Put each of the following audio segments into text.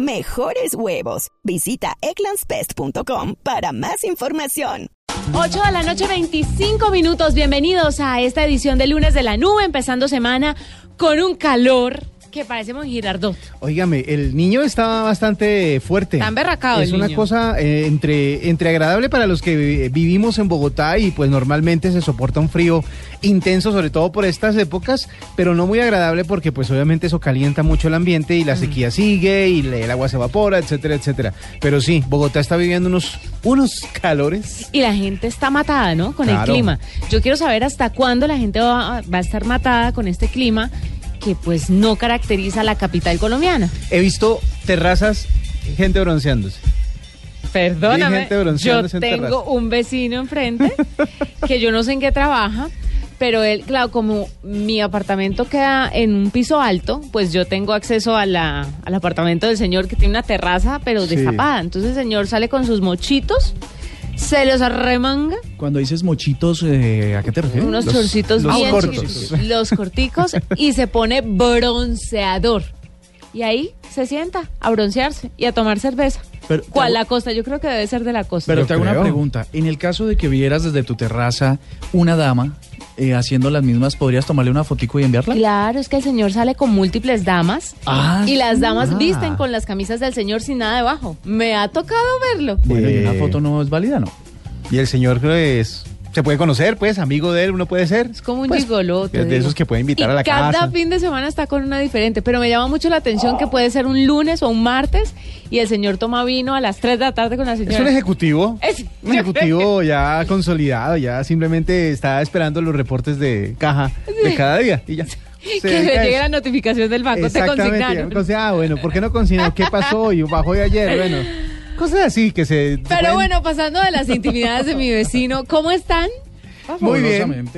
Mejores huevos. Visita egglandsbest.com para más información. 8 de la noche, 25 minutos. Bienvenidos a esta edición de lunes de la nube, empezando semana con un calor que parecemos Girardot. Óigame, el niño está bastante fuerte. Está emberracado Es el una niño. cosa eh, entre, entre agradable para los que vi- vivimos en Bogotá y pues normalmente se soporta un frío intenso, sobre todo por estas épocas, pero no muy agradable porque pues obviamente eso calienta mucho el ambiente y la sequía sigue y el agua se evapora, etcétera, etcétera. Pero sí, Bogotá está viviendo unos, unos calores. Y la gente está matada, ¿no? Con Claro. el clima. Yo quiero saber hasta cuándo la gente va, va a estar matada con este clima que pues no caracteriza a la capital colombiana. He visto terrazas, gente bronceándose. Perdóname, yo bronceándose en tengo un vecino enfrente que yo no sé en qué trabaja, pero él, claro, como mi apartamento queda en un piso alto, pues yo tengo acceso a la, al apartamento del señor que tiene una terraza, pero Sí. destapada. Entonces el señor sale con sus mochitos, se los arremanga, Cuando dices mochitos, eh, ¿a qué te refieres? unos Los- chorcitos los bien cortos. chiquitos, los corticos, y se pone bronceador. Y ahí se sienta a broncearse y a tomar cerveza. Pero- ¿Cuál la costa? Yo creo que debe ser de la costa. Pero Yo te hago una creo. pregunta. En el caso de que vieras desde tu terraza una dama eh, haciendo las mismas, ¿podrías tomarle una fotico y enviarla? Claro, es que el señor sale con múltiples damas Ah, y las damas ah. visten con las camisas del señor sin nada debajo. Me ha tocado verlo. Bueno, y una Eh, foto no es válida, ¿no? Y el señor pues, se puede conocer, pues, amigo de él, uno puede ser. Es como un Pues, gigoló. te es de digo. esos que puede invitar Y a la cada casa. fin de semana está con una diferente, pero me llama mucho la atención que puede ser un lunes o un martes y el señor toma vino a las 3 de la tarde con la señora. Es un ejecutivo. Es- Un ejecutivo ya consolidado, ya simplemente está esperando los reportes de caja de cada día y ya. Se que a llegue la notificación del banco, te consignaron. ah, bueno, ¿por qué no consignaron? ¿Qué pasó? Y bajó de ayer, bueno. Cosas así que se. Pero pueden- bueno, pasando de las intimidades de mi vecino, ¿cómo están? Muy bien.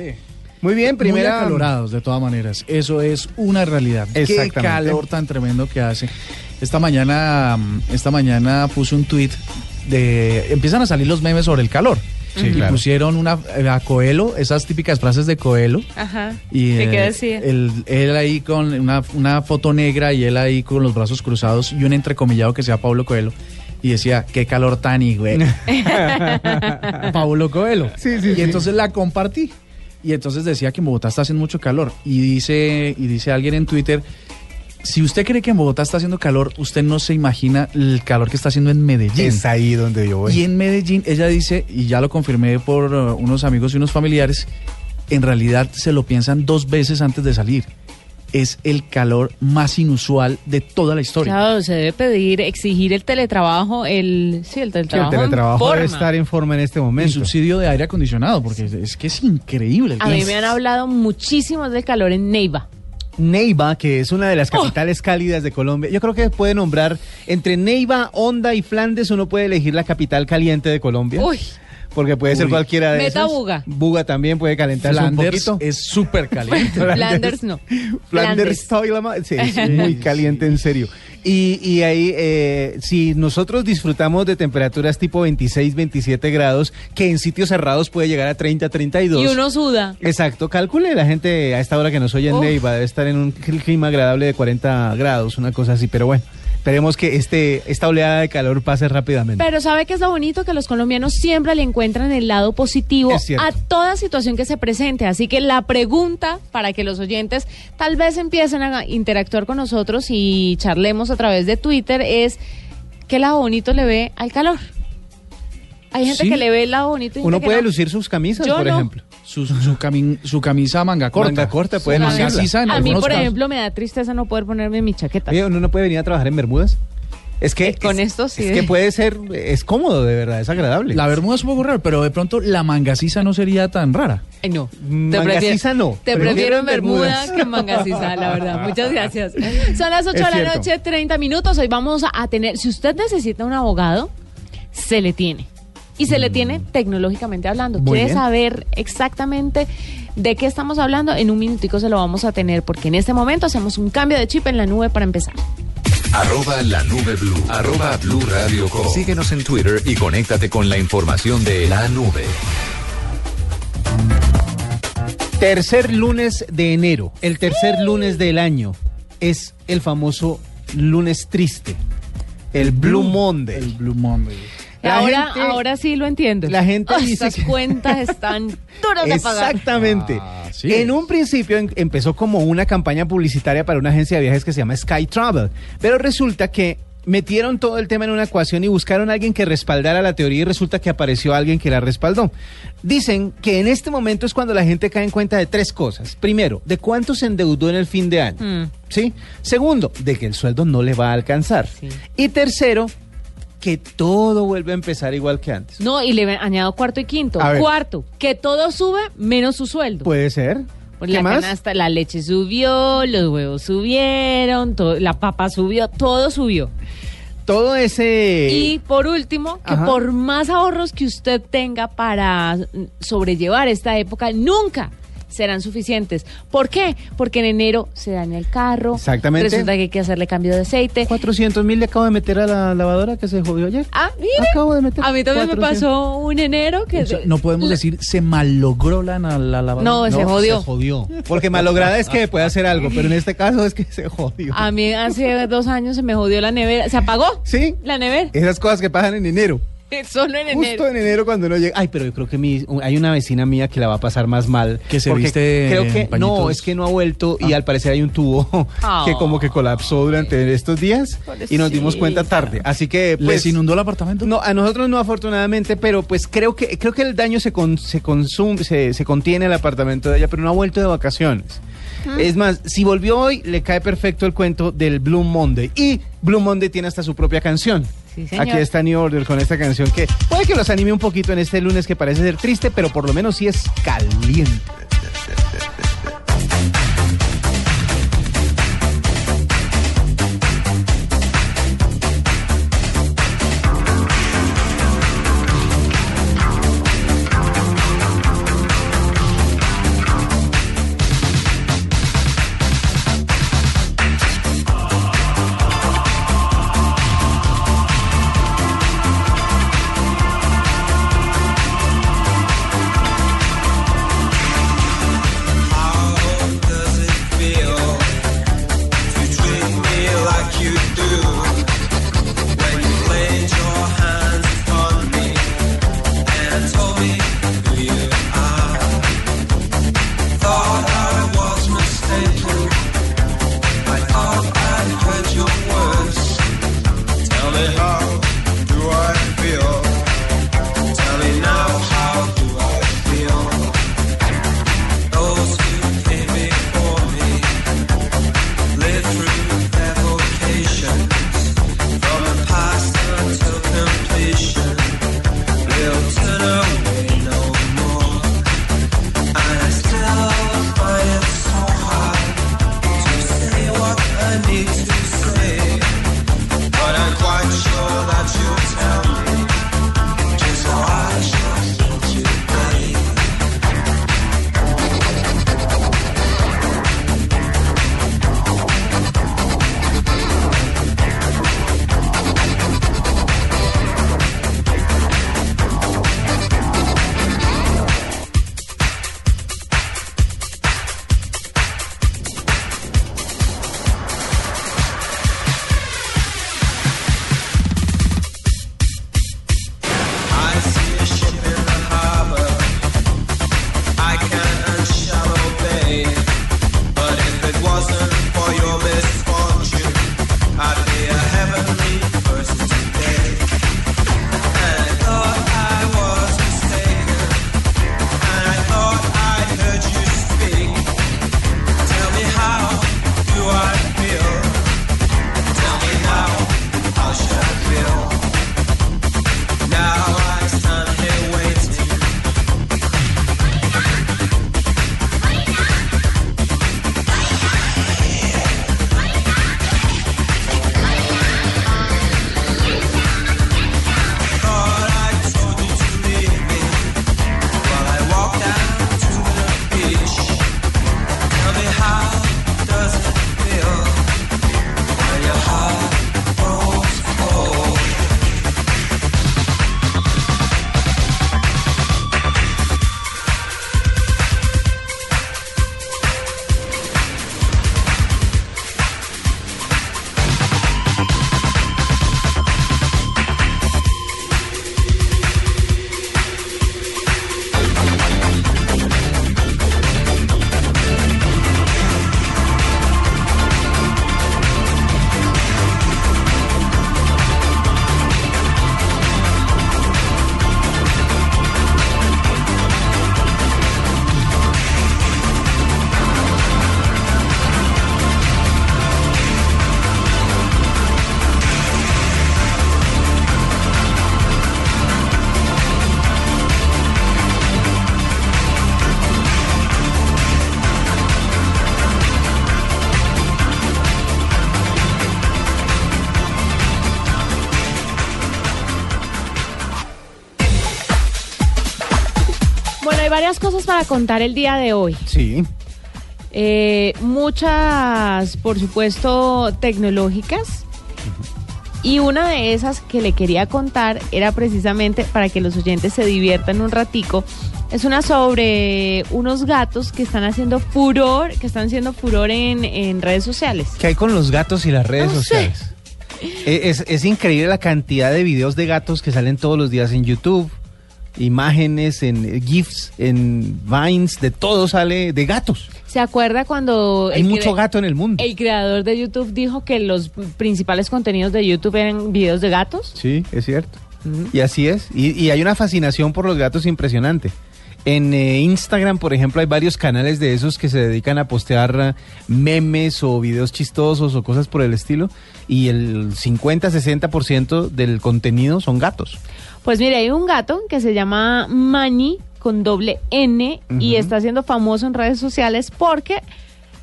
Muy bien, Muy primera. acalorados, de todas maneras. Eso es una realidad. Qué calor tan tremendo que hace. Esta mañana, mm, esta mañana puse un tweet de... Empiezan a salir los memes sobre el calor. Sí, y claro. pusieron una, eh, a Coelho, esas típicas frases de Coelho. Ajá. Y ¿Y qué eh, decía? Él, él ahí con una, una foto negra y él ahí con los brazos cruzados y un entrecomillado que sea Pablo Coelho. Y decía, qué calor tan güey. Pablo Coelho. Sí, sí, y sí. entonces la compartí. Y entonces decía que en Bogotá está haciendo mucho calor. Y dice, y dice alguien en Twitter, si usted cree que en Bogotá está haciendo calor, usted no se imagina el calor que está haciendo en Medellín. Es ahí donde yo voy. Y en Medellín, ella dice, y ya lo confirmé por uh, unos amigos y unos familiares, en realidad se lo piensan dos veces antes de salir. Es el calor más inusual de toda la historia. Claro, se debe pedir, exigir el teletrabajo, el sí, el Sí, el teletrabajo. teletrabajo debe estar en forma en este El momento. subsidio de aire acondicionado, porque es, es que es increíble. el A mí me han hablado muchísimo del calor en Neiva. Neiva, que es una de las capitales cálidas de Colombia. Yo creo que puede nombrar entre Neiva, Honda y Flandes, uno puede elegir la capital caliente de Colombia. Uy, Porque puede ser Uy. cualquiera de Meta esas. Buga. Buga también puede calentarse un Flanders poquito. es súper caliente. Flanders no. Flanders, Toilama- sí, es muy caliente en serio. Y, y ahí, eh, si nosotros disfrutamos de temperaturas tipo 26, 27 grados, que en sitios cerrados puede llegar a 30, 32. Y uno suda. Exacto, calcule la gente a esta hora que nos oye en Uf. Neiva, debe estar en un clima agradable de 40 grados, una cosa así, pero bueno, esperemos que este, esta oleada de calor pase rápidamente. Pero ¿sabe qué es lo bonito? Que los colombianos siempre le encuentran el lado positivo a toda situación que se presente. Así que la pregunta para que los oyentes tal vez empiecen a interactuar con nosotros y charlemos a través de Twitter es ¿qué lado bonito le ve al calor? Hay gente Sí. que le ve el lado bonito y Uno puede no. lucir sus camisas, Yo por no. ejemplo. Su, su, cami- su camisa manga corta. Manga corta, puede Su lucirla. maciza en A mí, por casos. ejemplo, me da tristeza no poder ponerme mi chaqueta. Oye, uno no puede venir a trabajar en Bermudas. Es que Eh, con es, esto sí. es que puede ser, es cómodo de verdad, es agradable. La bermuda es un poco raro, pero de pronto la mangasiza no sería tan rara. Ay, no. Mangasiza no. Te Prefiero prefiero en Bermuda Bermudas. que Mangasiza, la verdad. Muchas gracias. Son las 8 Es de la cierto. noche, 30 minutos. Hoy vamos a tener, si usted necesita un abogado, se le tiene. Y se le tiene tecnológicamente hablando. Muy ¿Quiere bien. saber exactamente de qué estamos hablando? En un minutico se lo vamos a tener porque en este momento hacemos un cambio de chip en la nube para empezar. Arroba la nube blue. Arroba blue radio com. Síguenos en Twitter y conéctate con la información de la nube. Tercer lunes de enero, el tercer lunes del año, es el famoso lunes triste, el Blue Monday. El Blue Monday. La ahora, gente- ahora sí lo entiendo. la gente dice Estas que- cuentas están duras de pagar. Exactamente. Ah, sí. En un principio en- empezó como una campaña publicitaria para una agencia de viajes que se llama Sky Travel, pero resulta que metieron todo el tema en una ecuación y buscaron a alguien que respaldara la teoría y resulta que apareció alguien que la respaldó. Dicen que en este momento es cuando la gente cae en cuenta de tres cosas. Primero, de cuánto se endeudó en el fin de año. Mm. ¿Sí? Segundo, de que el sueldo no le va a alcanzar. Sí. Y tercero, que todo vuelve a empezar igual que antes. No, y le añado cuarto y quinto. A ver. Cuarto, que todo sube menos su sueldo. Puede ser. Pues ¿Qué la más? canasta, la leche subió, los huevos subieron, todo- la papa subió, todo subió. Todo ese... Y por último, que Ajá. por más ahorros que usted tenga para mm, sobrellevar esta época, nunca serán suficientes. ¿Por qué? Porque en enero se daña el carro. Exactamente. Resulta que hay que hacerle cambio de aceite. 400 mil le acabo de meter a la lavadora que se jodió ayer. Ah, mire. Acabo de meter A mí también me 400. pasó un enero que... O sea, no podemos decir se malogró la, la, la lavadora. No, se jodió. Se jodió. Porque malograda es que puede hacer algo, pero en este caso es que se jodió. A mí hace dos años se me jodió la nevera. Se apagó Sí. la nevera. Esas cosas que pasan en enero. Solo en Justo enero. en enero cuando no llega. Ay, pero yo creo que mi, hay una vecina mía que la va a pasar más mal. Que se viste Creo que no, es que no ha vuelto y Ah. al parecer hay un tubo Ah. que como que colapsó durante estos días y nos dimos cuenta tarde. Así que pues ¿Les inundó el apartamento? No, a nosotros no afortunadamente, pero pues creo que creo que el daño se con- se consume, se, se contiene en el apartamento de ella, pero no ha vuelto de vacaciones. Es más, si volvió hoy, le cae perfecto el cuento del Blue Monday. Y Blue Monday tiene hasta su propia canción. Sí, señor. Aquí está New Order con esta canción que puede que los anime un poquito en este lunes que parece ser triste, pero por lo menos sí es caliente. Para contar el día de hoy. Sí. Eh, muchas, por supuesto, tecnológicas. Y una de esas que le quería contar era precisamente para que los oyentes se diviertan un ratico. Es una sobre unos gatos que están haciendo furor, que están haciendo furor en, en redes sociales. ¿Qué hay con los gatos y las redes No sociales? Eh, Es, es increíble la cantidad de videos de gatos que salen todos los días en YouTube, imágenes, en GIFs, en Vines, de todo sale de gatos. ¿Se acuerda cuando Hay mucho gato en el mundo. el creador de YouTube dijo que los principales contenidos de YouTube eran videos de gatos? Sí, es cierto. Y así es. Y, y hay una fascinación por los gatos impresionante. En eh, Instagram, por ejemplo, hay varios canales de esos que se dedican a postear eh, memes o videos chistosos o cosas por el estilo. Y el 50-60% del contenido son gatos. Pues mire, hay un gato que se llama Mani con doble N y está siendo famoso en redes sociales porque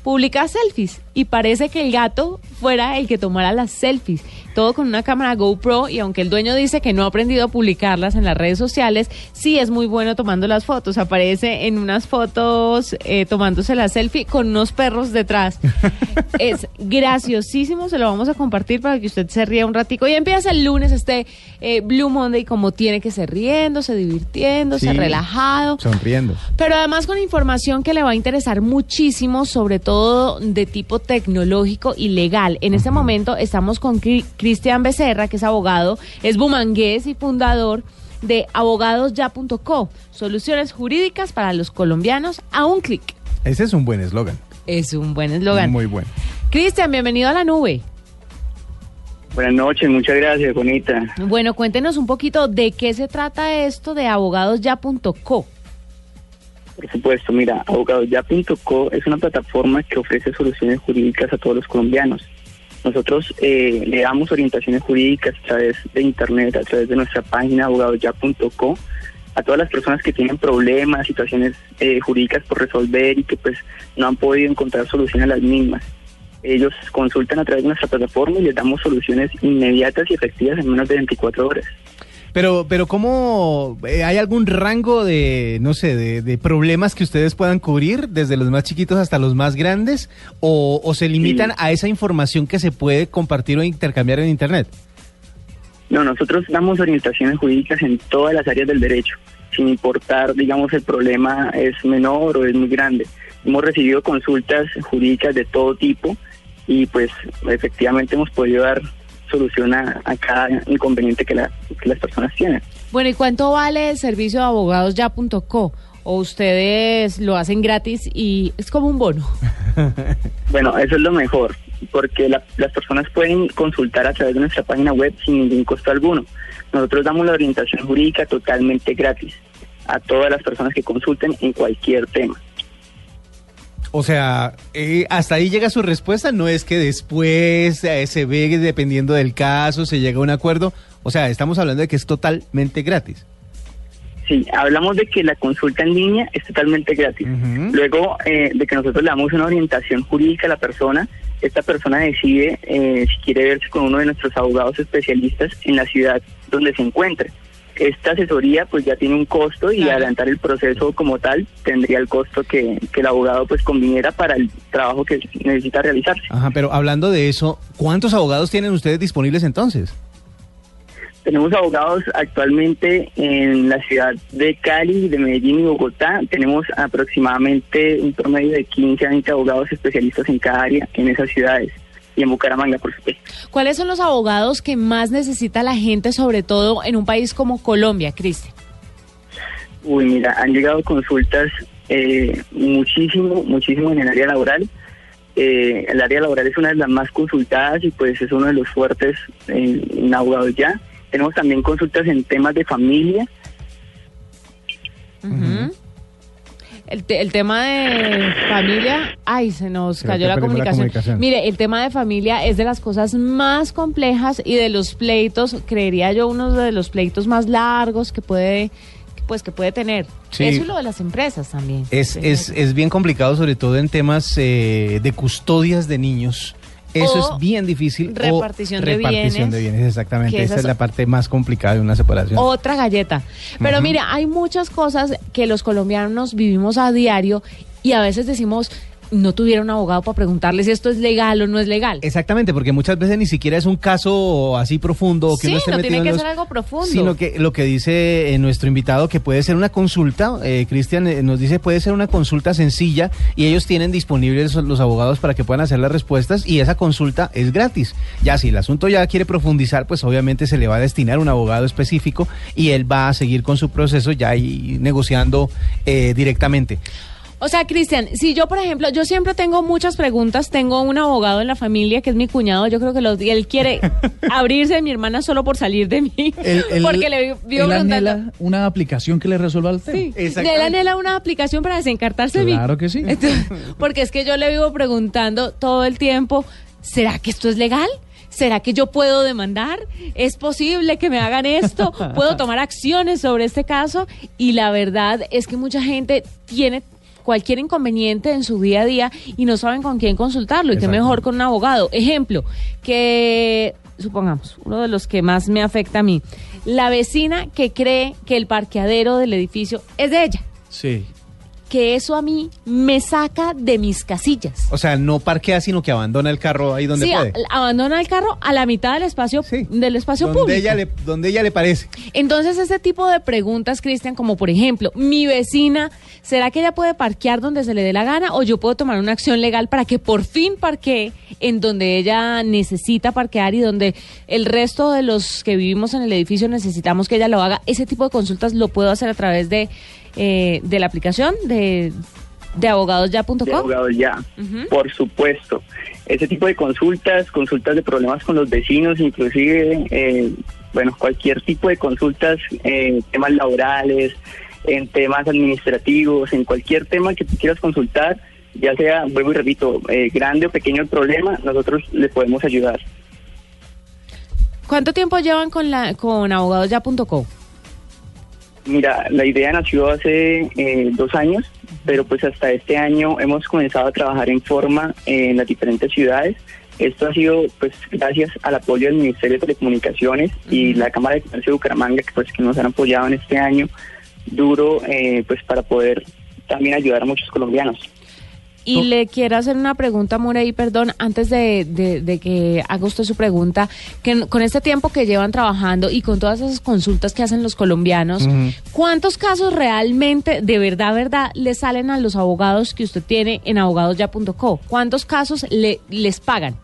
publica selfies y parece que el gato fuera el que tomara las selfies. Todo con una cámara GoPro y aunque el dueño dice que no ha aprendido a publicarlas en las redes sociales, sí es muy bueno tomando las fotos. Aparece en unas fotos eh, tomándose la selfie con unos perros detrás. es graciosísimo, se lo vamos a compartir para que usted se ría un ratico. Y empieza el lunes este eh, Blue Monday como tiene que ser riéndose, divirtiéndose, Sí. relajado. Sonriendo. Pero además con información que le va a interesar muchísimo, sobre todo de tipo tecnológico y legal. En este momento estamos con Cristian Becerra, que es abogado, es bumangués y fundador de abogadosya.co, soluciones jurídicas para los colombianos a un clic. Ese es un buen eslogan. Es un buen eslogan. Muy bueno. Cristian, bienvenido a la nube. Buenas noches, muchas gracias, bonita. Bueno, cuéntenos un poquito de qué se trata esto de abogadosya.co. Por supuesto, mira, abogadosya.co es una plataforma que ofrece soluciones jurídicas a todos los colombianos. Nosotros eh, le damos orientaciones jurídicas a través de internet, a través de nuestra página abogadosya.co a todas las personas que tienen problemas, situaciones eh, jurídicas por resolver y que pues no han podido encontrar solución a las mismas. Ellos consultan a través de nuestra plataforma y les damos soluciones inmediatas y efectivas en menos de 24 horas. Pero, pero ¿cómo eh, hay algún rango de, no sé, de, de problemas que ustedes puedan cubrir, desde los más chiquitos hasta los más grandes, o, o se limitan Sí. a esa información que se puede compartir o intercambiar en Internet? No, nosotros damos orientaciones jurídicas en todas las áreas del derecho, sin importar, digamos, el problema es menor o es muy grande. Hemos recibido consultas jurídicas de todo tipo y pues efectivamente hemos podido dar solución a, a cada inconveniente que, la- que las personas tienen. Bueno, ¿y cuánto vale el servicio de abogadosya.co? ¿O ustedes lo hacen gratis y es como un bono? Bueno, eso es lo mejor, porque la- las personas pueden consultar a través de nuestra página web sin ningún costo alguno. Nosotros damos la orientación jurídica totalmente gratis a todas las personas que consulten en cualquier tema. O sea, eh, hasta ahí llega su respuesta, no es que después eh, se ve dependiendo del caso, se llega a un acuerdo. O sea, estamos hablando de que es totalmente gratis. Sí, hablamos de que la consulta en línea es totalmente gratis. Luego eh, de que nosotros le damos una orientación jurídica a la persona, esta persona decide eh, si quiere verse con uno de nuestros abogados especialistas en la ciudad donde se encuentre. Esta asesoría pues ya tiene un costo y Claro. adelantar el proceso como tal tendría el costo que, que el abogado pues conviniera para el trabajo que necesita realizarse. Ajá, pero hablando de eso, ¿cuántos abogados tienen ustedes disponibles entonces? Tenemos abogados actualmente en la ciudad de Cali, de Medellín y Bogotá. Tenemos aproximadamente un promedio de 15 a 20 abogados especialistas en cada área en esas ciudades y en Bucaramanga, por supuesto. ¿Cuáles son los abogados que más necesita la gente, sobre todo en un país como Colombia, Cristian? Uy, mira, han llegado consultas eh, muchísimo, muchísimo en el área laboral. Eh, el área laboral es una de las más consultadas y pues es uno de los fuertes en, en abogados ya. Tenemos también consultas en temas de familia. El, te- el tema de familia, ay, se nos Creo cayó la comunicación. Mire, el tema de familia es de las cosas más complejas y de los pleitos, creería yo, uno de los pleitos más largos que puede, pues que puede tener. Sí. Eso y lo de las empresas también. Es, es, es bien complicado, sobre todo en temas eh, de custodias de niños Eso O es bien difícil. o repartición de repartición bienes, de bienes, exactamente. Esa esa es es- la parte más complicada de una separación. Otra galleta. Pero mira, hay muchas cosas que los colombianos vivimos a diario y a veces decimos, no tuviera un abogado para preguntarle si esto es legal o no es legal. Exactamente, porque muchas veces ni siquiera es un caso así profundo que Sí, uno esté no tiene en que los- ser algo profundo. Sino que lo que dice eh, nuestro invitado, que puede ser una consulta, eh, Cristian eh, nos dice, puede ser una consulta sencilla y ellos tienen disponibles los abogados para que puedan hacer las respuestas y esa consulta es gratis. Ya si el asunto ya quiere profundizar, pues obviamente se le va a destinar un abogado específico y él va a seguir con su proceso ya ahí negociando eh, directamente. O sea, Cristian, si yo, por ejemplo, yo siempre tengo muchas preguntas, tengo un abogado en la familia que es mi cuñado, yo creo que los, él quiere abrirse de mi hermana solo por salir de mí, Él- él- porque le vio él preguntando. anhela una aplicación que le resuelva el tema. Sí, Exactamente. él anhela una aplicación para desencartarse de mí. Claro que sí. Entonces, porque es que yo le vivo preguntando todo el tiempo, ¿será que esto es legal? ¿Será que yo puedo demandar? ¿Es posible que me hagan esto? ¿Puedo tomar acciones sobre este caso? Y la verdad es que mucha gente tiene cualquier inconveniente en su día a día y no saben con quién consultarlo y qué mejor con un abogado. Ejemplo, que supongamos, uno de los que más me afecta a mí, la vecina que cree que el parqueadero del edificio es de ella Sí. Que eso a mí me saca de mis casillas. O sea, no parquea, sino que abandona el carro ahí donde sí, puede. a- abandona el carro a la mitad del espacio Sí. del espacio donde público. ella le, donde ella le parece. Entonces, ese tipo de preguntas, Cristian, como por ejemplo, mi vecina, ¿será que ella puede parquear donde se le dé la gana o yo puedo tomar una acción legal para que por fin parquee en donde ella necesita parquear y donde el resto de los que vivimos en el edificio necesitamos que ella lo haga? Ese tipo de consultas lo puedo hacer a través de, eh, de la aplicación de, de abogadosya.com. de abogados ya, por supuesto. Ese tipo de consultas, consultas de problemas con los vecinos, inclusive, eh, bueno, cualquier tipo de consultas, eh, temas laborales, en temas administrativos, en cualquier tema que tú quieras consultar, ya sea, vuelvo y repito, eh, grande o pequeño el problema, nosotros le podemos ayudar. ¿Cuánto tiempo llevan con la con abogadosya.co? Mira, la idea nació hace eh, dos años, pero pues hasta este año hemos comenzado a trabajar en forma en las diferentes ciudades. Esto ha sido pues gracias al apoyo del Ministerio de Telecomunicaciones y la Cámara de Comercio de Bucaramanga que pues que nos han apoyado en este año duro eh, pues para poder también ayudar a muchos colombianos. Y le quiero hacer una pregunta, Murey, perdón, antes de, de- de que haga usted su pregunta, que con este tiempo que llevan trabajando y con todas esas consultas que hacen los colombianos. ¿cuántos casos realmente, de verdad, verdad, le salen a los abogados que usted tiene en abogadosya.co? ¿Cuántos casos le, les pagan?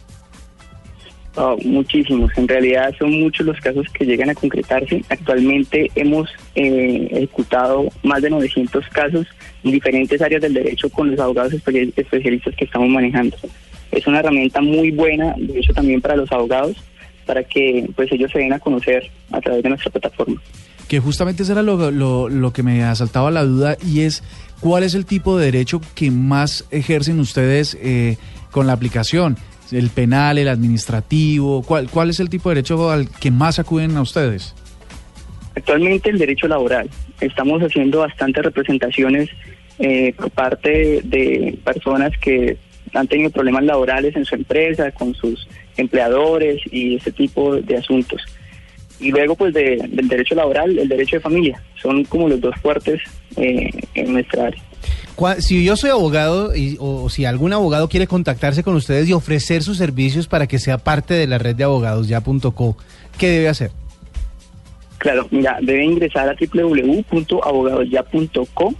Oh, muchísimos. En realidad son muchos los casos que llegan a concretarse. Actualmente hemos eh, ejecutado más de 900 casos en diferentes áreas del derecho con los abogados espe- especialistas que estamos manejando. Es una herramienta muy buena, de hecho también para los abogados, para que pues ellos se den a conocer a través de nuestra plataforma. Que justamente eso era lo, lo- lo que me asaltaba la duda y es cuál es el tipo de derecho que más ejercen ustedes eh, con la aplicación. El penal, el administrativo, ¿cuál, ¿cuál es el tipo de derecho al que más acuden a ustedes? Actualmente el derecho laboral. Estamos haciendo bastantes representaciones eh, por parte de personas que han tenido problemas laborales en su empresa, con sus empleadores y ese tipo de asuntos. Y luego pues de- del derecho laboral, el derecho de familia. Son como los dos fuertes eh, en nuestra área. Si yo soy abogado y- o si algún abogado quiere contactarse con ustedes y ofrecer sus servicios para que sea parte de la red de abogados ya.co, ¿qué debe hacer? Claro, mira, debe ingresar a www.abogadosya.co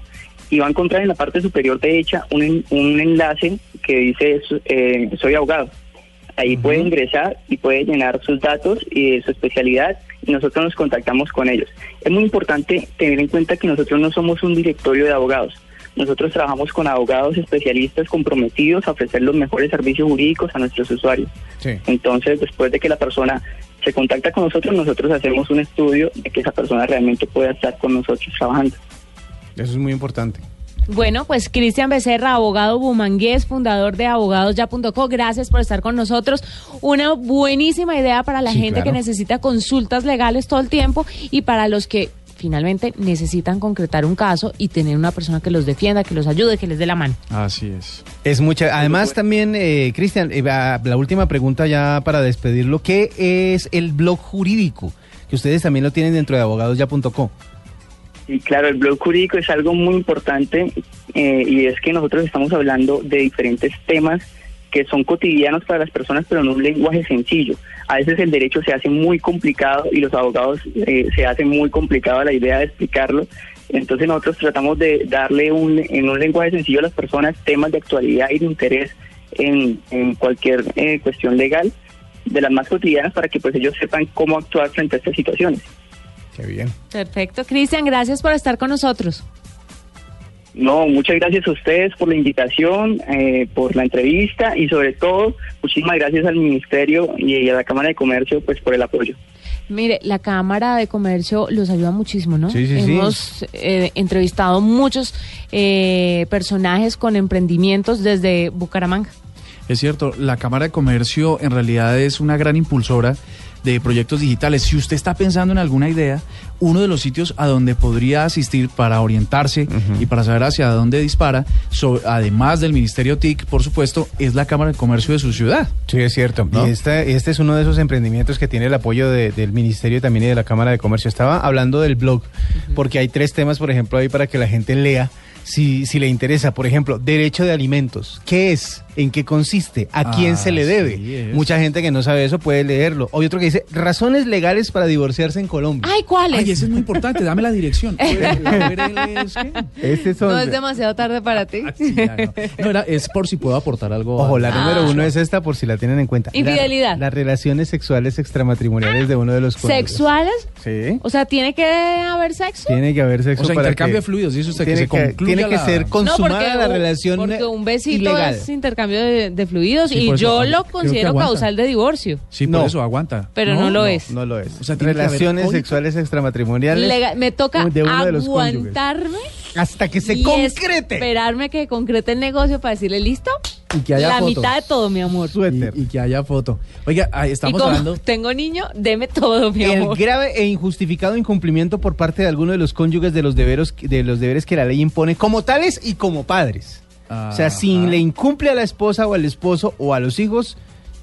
y va a encontrar en la parte superior derecha un enlace que dice eh, soy abogado. Ahí puede ingresar y puede llenar sus datos y su especialidad y nosotros nos contactamos con ellos. Es muy importante tener en cuenta que nosotros no somos un directorio de abogados. Nosotros trabajamos con abogados especialistas comprometidos a ofrecer los mejores servicios jurídicos a nuestros usuarios. Sí. Entonces, después de que la persona se contacta con nosotros, nosotros hacemos un estudio de que esa persona realmente pueda estar con nosotros trabajando. Eso es muy importante. Bueno, pues Cristian Becerra, abogado bumangués, fundador de abogadosya.co, gracias por estar con nosotros. Una buenísima idea para la Sí, gente que necesita consultas legales todo el tiempo y para los que finalmente necesitan concretar un caso y tener una persona que los defienda, que los ayude, que les dé la mano. Así es. Es mucha. Además, también, eh, Cristian, eh, la última pregunta ya para despedirlo. ¿Qué es el blog jurídico? Que ustedes también lo tienen dentro de abogadosya.co. Y claro, el blog jurídico es algo muy importante eh, y es que nosotros estamos hablando de diferentes temas que son cotidianos para las personas, pero en un lenguaje sencillo. A veces el derecho se hace muy complicado y los abogados eh, se hace muy complicado la idea de explicarlo. Entonces nosotros tratamos de darle un, en un lenguaje sencillo a las personas temas de actualidad y de interés en, en cualquier eh, cuestión legal, de las más cotidianas, para que pues ellos sepan cómo actuar frente a estas situaciones. Qué bien. Perfecto. Cristian, gracias por estar con nosotros. No, muchas gracias a ustedes por la invitación, eh, por la entrevista y sobre todo muchísimas gracias al Ministerio y a la Cámara de Comercio pues por el apoyo. Mire, la Cámara de Comercio los ayuda muchísimo, ¿no? Sí, sí, sí. Hemos eh, entrevistado muchos eh, personajes con emprendimientos desde Bucaramanga. Es cierto, la Cámara de Comercio en realidad es una gran impulsora de proyectos digitales. Si usted está pensando en alguna idea, uno de los sitios a donde podría asistir para orientarse y para saber hacia dónde dispara, so- además del Ministerio TIC, por supuesto, es la Cámara de Comercio de su ciudad. Sí, es cierto. ¿No? Y este, este es uno de esos emprendimientos que tiene el apoyo de- del Ministerio también y de la Cámara de Comercio. Estaba hablando del blog, porque hay tres temas, por ejemplo, ahí para que la gente lea. Si, si le interesa, por ejemplo, derecho de alimentos. ¿Qué es? ¿En qué consiste? ¿A quién Ah, se le sí, debe? Mucha gente que no sabe eso puede leerlo. Hay otro que dice razones legales para divorciarse en Colombia. Ay, ¿cuáles? Ay, ese es muy importante, dame la dirección. La es? Este son- No es demasiado tarde para ti. Ah, sí, ya, no. No, era- es por si puedo aportar algo. Ojo, la a- número uno es esta por si la tienen en cuenta. La- Infidelidad. las relaciones sexuales extramatrimoniales de uno de los cónyuges. ¿Sexuales? Sí. O sea, ¿tiene que haber sexo? Tiene que haber sexo O sea, para intercambio que- de fluidos, dice usted, que tiene se concluya Tiene que la- ser No, consumada la un- relación porque un besito ilegal. es intercambio de, de fluidos Sí, y eso, yo lo considero causal de divorcio. Sí, por No. eso aguanta. Pero no lo es. No lo es. O sea, tiene que haber relaciones sexuales extramatrimoniales Lega- me toca de uno de los cónyuges. aguantarme hasta que se y concrete. esperarme que concrete el negocio para decirle listo. Y que haya la foto. mitad de todo, mi amor. Suéter. Y, y que haya foto. Oiga, ahí y estamos como hablando. tengo niño, deme todo, mi El amor. grave e injustificado incumplimiento por parte de alguno de los cónyuges de los deberes de los deberes que la ley impone como tales y como padres. O sea, si Ajá. le incumple a la esposa o al esposo o a los hijos,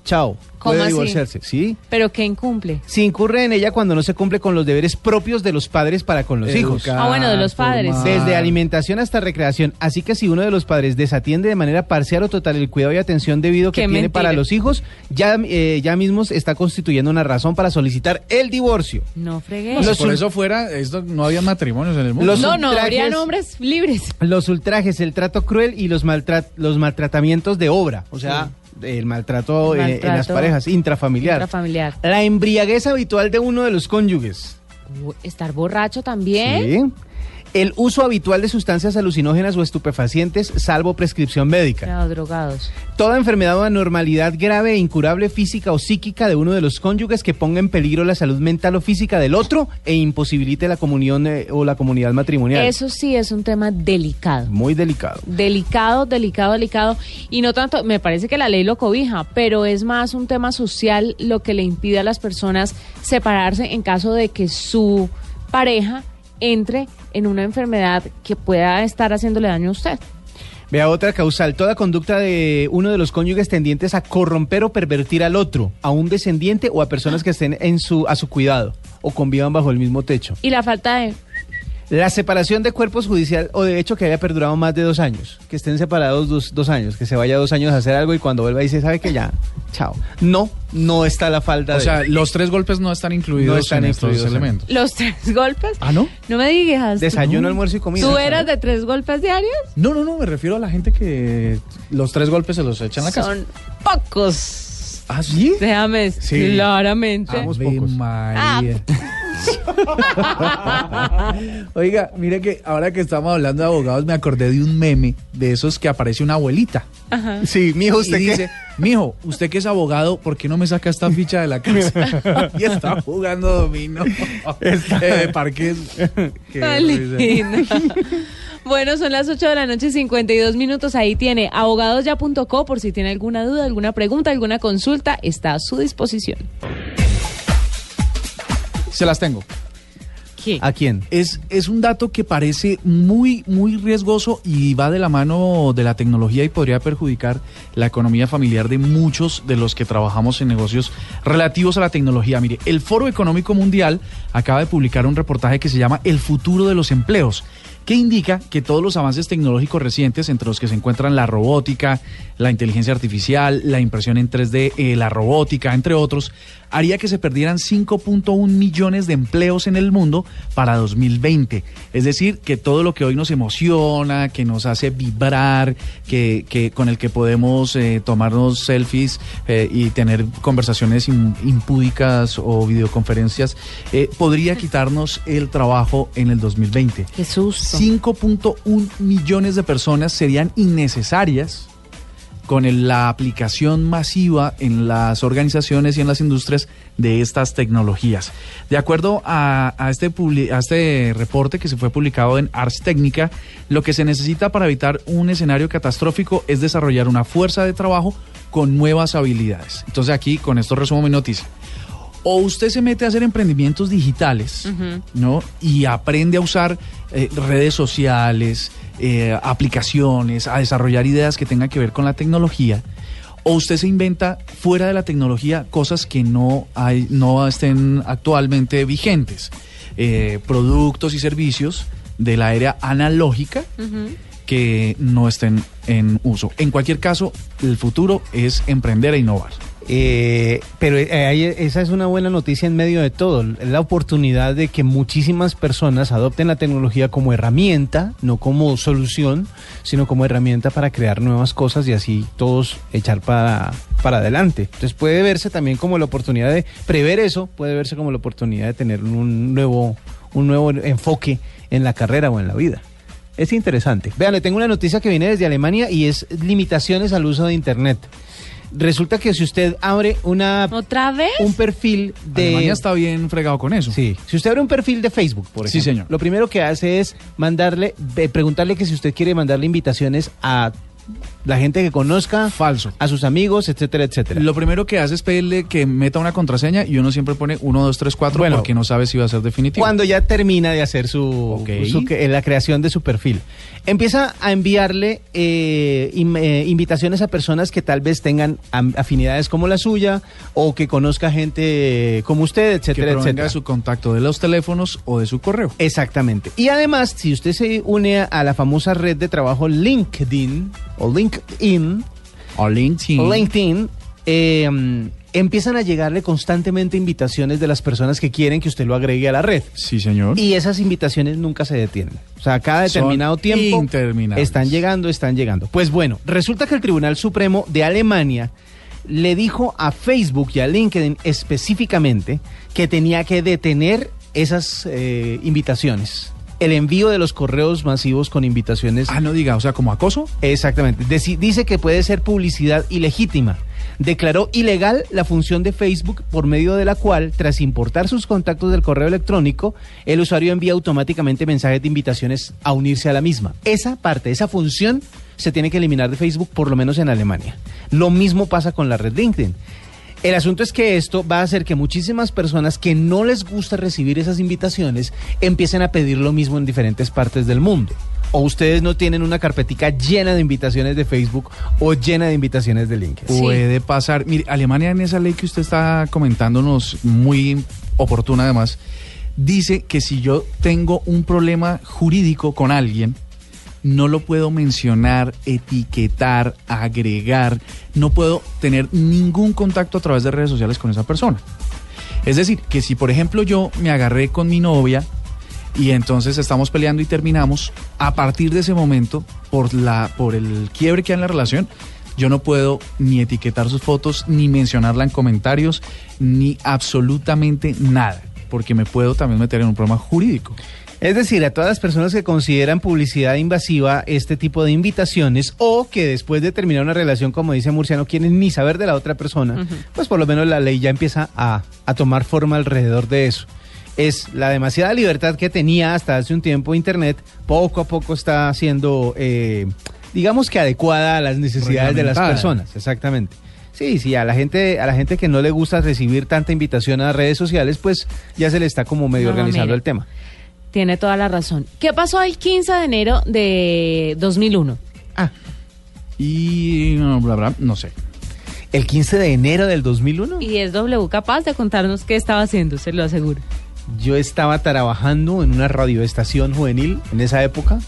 chao, ¿Cómo puede así? divorciarse, ¿sí? Pero que incumple. Si incurre en ella cuando no se cumple con los deberes propios de los padres para con los hijos. Ah, bueno, de los padres. formar. Desde alimentación hasta recreación. Así que si uno de los padres desatiende de manera parcial o total el cuidado y atención debido que Qué tiene mentira. para los hijos, ya, eh, ya mismo se está constituyendo una razón para solicitar el divorcio. No fregué. No, si Los por eso fuera, esto no había matrimonios en el mundo. Los no, no, habrían hombres libres. Los ultrajes, el trato cruel y los, maltrat- los maltratamientos de obra. O sea, el maltrato, El en las parejas, intrafamiliar. Intrafamiliar. La embriaguez habitual de uno de los cónyuges. Estar borracho también. Sí. El uso habitual de sustancias alucinógenas o estupefacientes, salvo prescripción médica. Drogados. Toda enfermedad o anormalidad grave e incurable física o psíquica de uno de los cónyuges que ponga en peligro la salud mental o física del otro e imposibilite la comunión eh, o la comunidad matrimonial. Eso sí es un tema delicado. Muy delicado. Delicado, delicado, delicado. Y no tanto, me parece que la ley lo cobija, pero es más un tema social lo que le impide a las personas separarse en caso de que su pareja entre en una enfermedad que pueda estar haciéndole daño a usted. Vea otra causal, toda conducta de uno de los cónyuges tendientes a corromper o pervertir al otro, a un descendiente o a personas que estén en su, a su cuidado o convivan bajo el mismo techo. Y la falta de... La separación de cuerpos judicial o de hecho que haya perdurado más de dos años, que estén separados dos, dos años, que se vaya dos años a hacer algo y cuando vuelva dice, ¿sabe que ya? Chao. No, no está la falta O de... sea, los tres golpes no están incluidos No están en estos incluidos elementos. Los tres golpes. Ah, ¿no? No me digas. Desayuno, almuerzo y comida. ¿Tú eras de tres golpes diarios? No, no, no, me refiero a la gente que los tres golpes se los echan a la casa. Son pocos. ¿Ah, sí? Déjame, Sí. claramente. Somos Ave pocos. María. Oiga, mire que ahora que estamos hablando de abogados, me acordé de un meme de esos que aparece una abuelita. Sí, mijo, Y usted qué? dice, mijo, usted que es abogado, ¿por qué no me saca esta ficha de la casa? y está jugando dominó. eh, parques. Bueno, son las 8 de la noche y 52 minutos. Ahí tiene abogadosya.co por si tiene alguna duda, alguna pregunta, alguna consulta, está a su disposición. Se las tengo. ¿Qué? ¿A quién? Es, es un dato que parece muy, muy riesgoso y va de la mano de la tecnología y podría perjudicar la economía familiar de muchos de los que trabajamos en negocios relativos a la tecnología. Mire, el Foro Económico Mundial acaba de publicar un reportaje que se llama El futuro de los empleos que indica que todos los avances tecnológicos recientes, entre los que se encuentran la robótica, la inteligencia artificial, la impresión en 3D, eh, la robótica, entre otros, haría que se perdieran 5.1 millones de empleos en el mundo para 2020. Es decir, que todo lo que hoy nos emociona, que nos hace vibrar, que, que con el que podemos eh, tomarnos selfies eh, y tener conversaciones im- impúdicas o videoconferencias, eh, podría quitarnos el trabajo en el 2020. Qué susto. 5.1 millones de personas serían innecesarias con la aplicación masiva en las organizaciones y en las industrias de estas tecnologías. De acuerdo a, este, a este reporte que se fue publicado en Ars Technica, lo que se necesita para evitar un escenario catastrófico es desarrollar una fuerza de trabajo con nuevas habilidades. Entonces aquí con esto resumo mi noticia. O usted se mete a hacer emprendimientos digitales, ¿no? Y aprende a usar eh, redes sociales, eh, aplicaciones, a desarrollar ideas que tengan que ver con la tecnología. O usted se inventa fuera de la tecnología cosas que no, hay, no estén actualmente vigentes. Eh, productos y servicios de la era analógica que no estén en uso. En cualquier caso, el futuro es emprender e innovar. Eh, pero eh, esa es una buena noticia en medio de todo. La oportunidad de que muchísimas personas adopten la tecnología como herramienta, no como solución, sino como herramienta para crear nuevas cosas y así todos echar para, para adelante. Entonces puede verse también como la oportunidad de prever eso, puede verse como la oportunidad de tener un nuevo, un nuevo enfoque en la carrera o en la vida. Es interesante. Vean, le tengo una noticia que viene desde Alemania y es limitaciones al uso de Internet. Resulta que si usted abre una ¿Otra vez? un perfil de Alemania está bien fregado con eso. Sí, si usted abre un perfil de Facebook, por Sí, ejemplo, señor. lo primero que hace es mandarle, eh, preguntarle que si usted quiere mandarle invitaciones a la gente que conozca, Falso. a sus amigos, etcétera, etcétera. Lo primero que hace es pedirle que meta una contraseña y uno siempre pone 1, 2, 3, 4 Bueno. porque no sabe si va a ser definitivo. Cuando ya termina de hacer su, que- la creación de su perfil, empieza a enviarle eh, eh, invitaciones a personas que tal vez tengan afinidades como la suya o que conozca gente como usted, que etcétera, provenga etcétera. de su contacto de los teléfonos o de su correo. Exactamente. Y además, si usted se une a la famosa red de trabajo LinkedIn o LinkedIn, O LinkedIn. o LinkedIn, eh, empiezan a llegarle constantemente invitaciones de las personas que quieren que usted lo agregue a la red. Sí, señor. Y esas invitaciones nunca se detienen. O sea, cada Son determinado tiempo están llegando, están llegando. Pues bueno, resulta que el Tribunal Supremo de Alemania le dijo a Facebook y a LinkedIn específicamente que tenía que detener esas eh, invitaciones. El envío de los correos masivos con invitaciones Ah, no diga, o sea, como acoso. Exactamente. Deci- dice que puede ser publicidad ilegítima. Declaró ilegal la función de Facebook por medio de la cual, tras importar sus contactos del correo electrónico, el usuario envía automáticamente mensajes de invitaciones a unirse a la misma. Esa parte, esa función se tiene que eliminar de Facebook, por lo menos en Alemania. Lo mismo pasa con la red LinkedIn. El asunto es que esto va a hacer que muchísimas personas que no les gusta recibir esas invitaciones empiecen a pedir lo mismo en diferentes partes del mundo. O ustedes no tienen una carpetica llena de invitaciones de Facebook o llena de invitaciones de LinkedIn. Sí. Puede pasar. Mire, Alemania en esa ley que usted está comentándonos, muy oportuna además, dice que si yo tengo un problema jurídico con alguien, no lo puedo mencionar, etiquetar, agregar, no puedo tener ningún contacto a través de redes sociales con esa persona. Es decir, que si por ejemplo yo me agarré con mi novia y entonces estamos peleando y terminamos, a partir de ese momento, por, la, por el quiebre que hay en la relación, yo no puedo ni etiquetar sus fotos, ni mencionarla en comentarios, ni absolutamente nada, porque me puedo también meter en un problema jurídico. Es decir, a todas las personas que consideran publicidad invasiva este tipo de invitaciones o que después de terminar una relación, como dice Murcia, no quieren ni saber de la otra persona, pues por lo menos la ley ya empieza a, a tomar forma alrededor de eso. Es la demasiada libertad que tenía hasta hace un tiempo Internet, poco a poco está siendo, eh, digamos que adecuada a las necesidades de las personas, exactamente. Sí, sí, a la gente, a la gente que no le gusta recibir tanta invitación a redes sociales, pues ya se le está como medio No, organizando mira. el tema. Tiene toda la razón. ¿Qué pasó el 15 de enero de 2001? Ah, Y no, bla, bla, no sé. el 15 de enero del 2001. Y es W capaz de contarnos qué estaba haciendo, se lo aseguro. Yo estaba trabajando en una radioestación juvenil en esa época.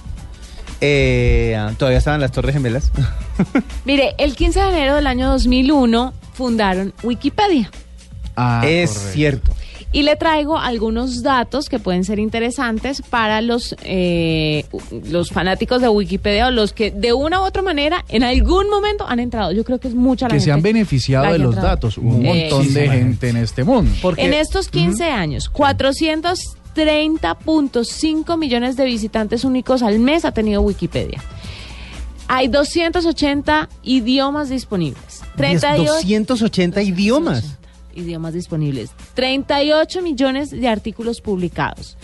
Eh, todavía estaban las Torres Gemelas. Mire, el 15 de enero del año 2001 fundaron Wikipedia. Ah, es correcto. cierto. Y le traigo algunos datos que pueden ser interesantes para los, eh, los fanáticos de Wikipedia o los que de una u otra manera en algún momento han entrado. Yo creo que es mucha la Que se han gente beneficiado de que los entrado. datos. Un montón de gente en este mundo. Porque, En estos 15 años, 430.5 millones de visitantes únicos al mes ha tenido Wikipedia. Hay 280 idiomas disponibles. 38 280 idiomas. 280 idiomas disponibles. 38 millones de artículos publicados.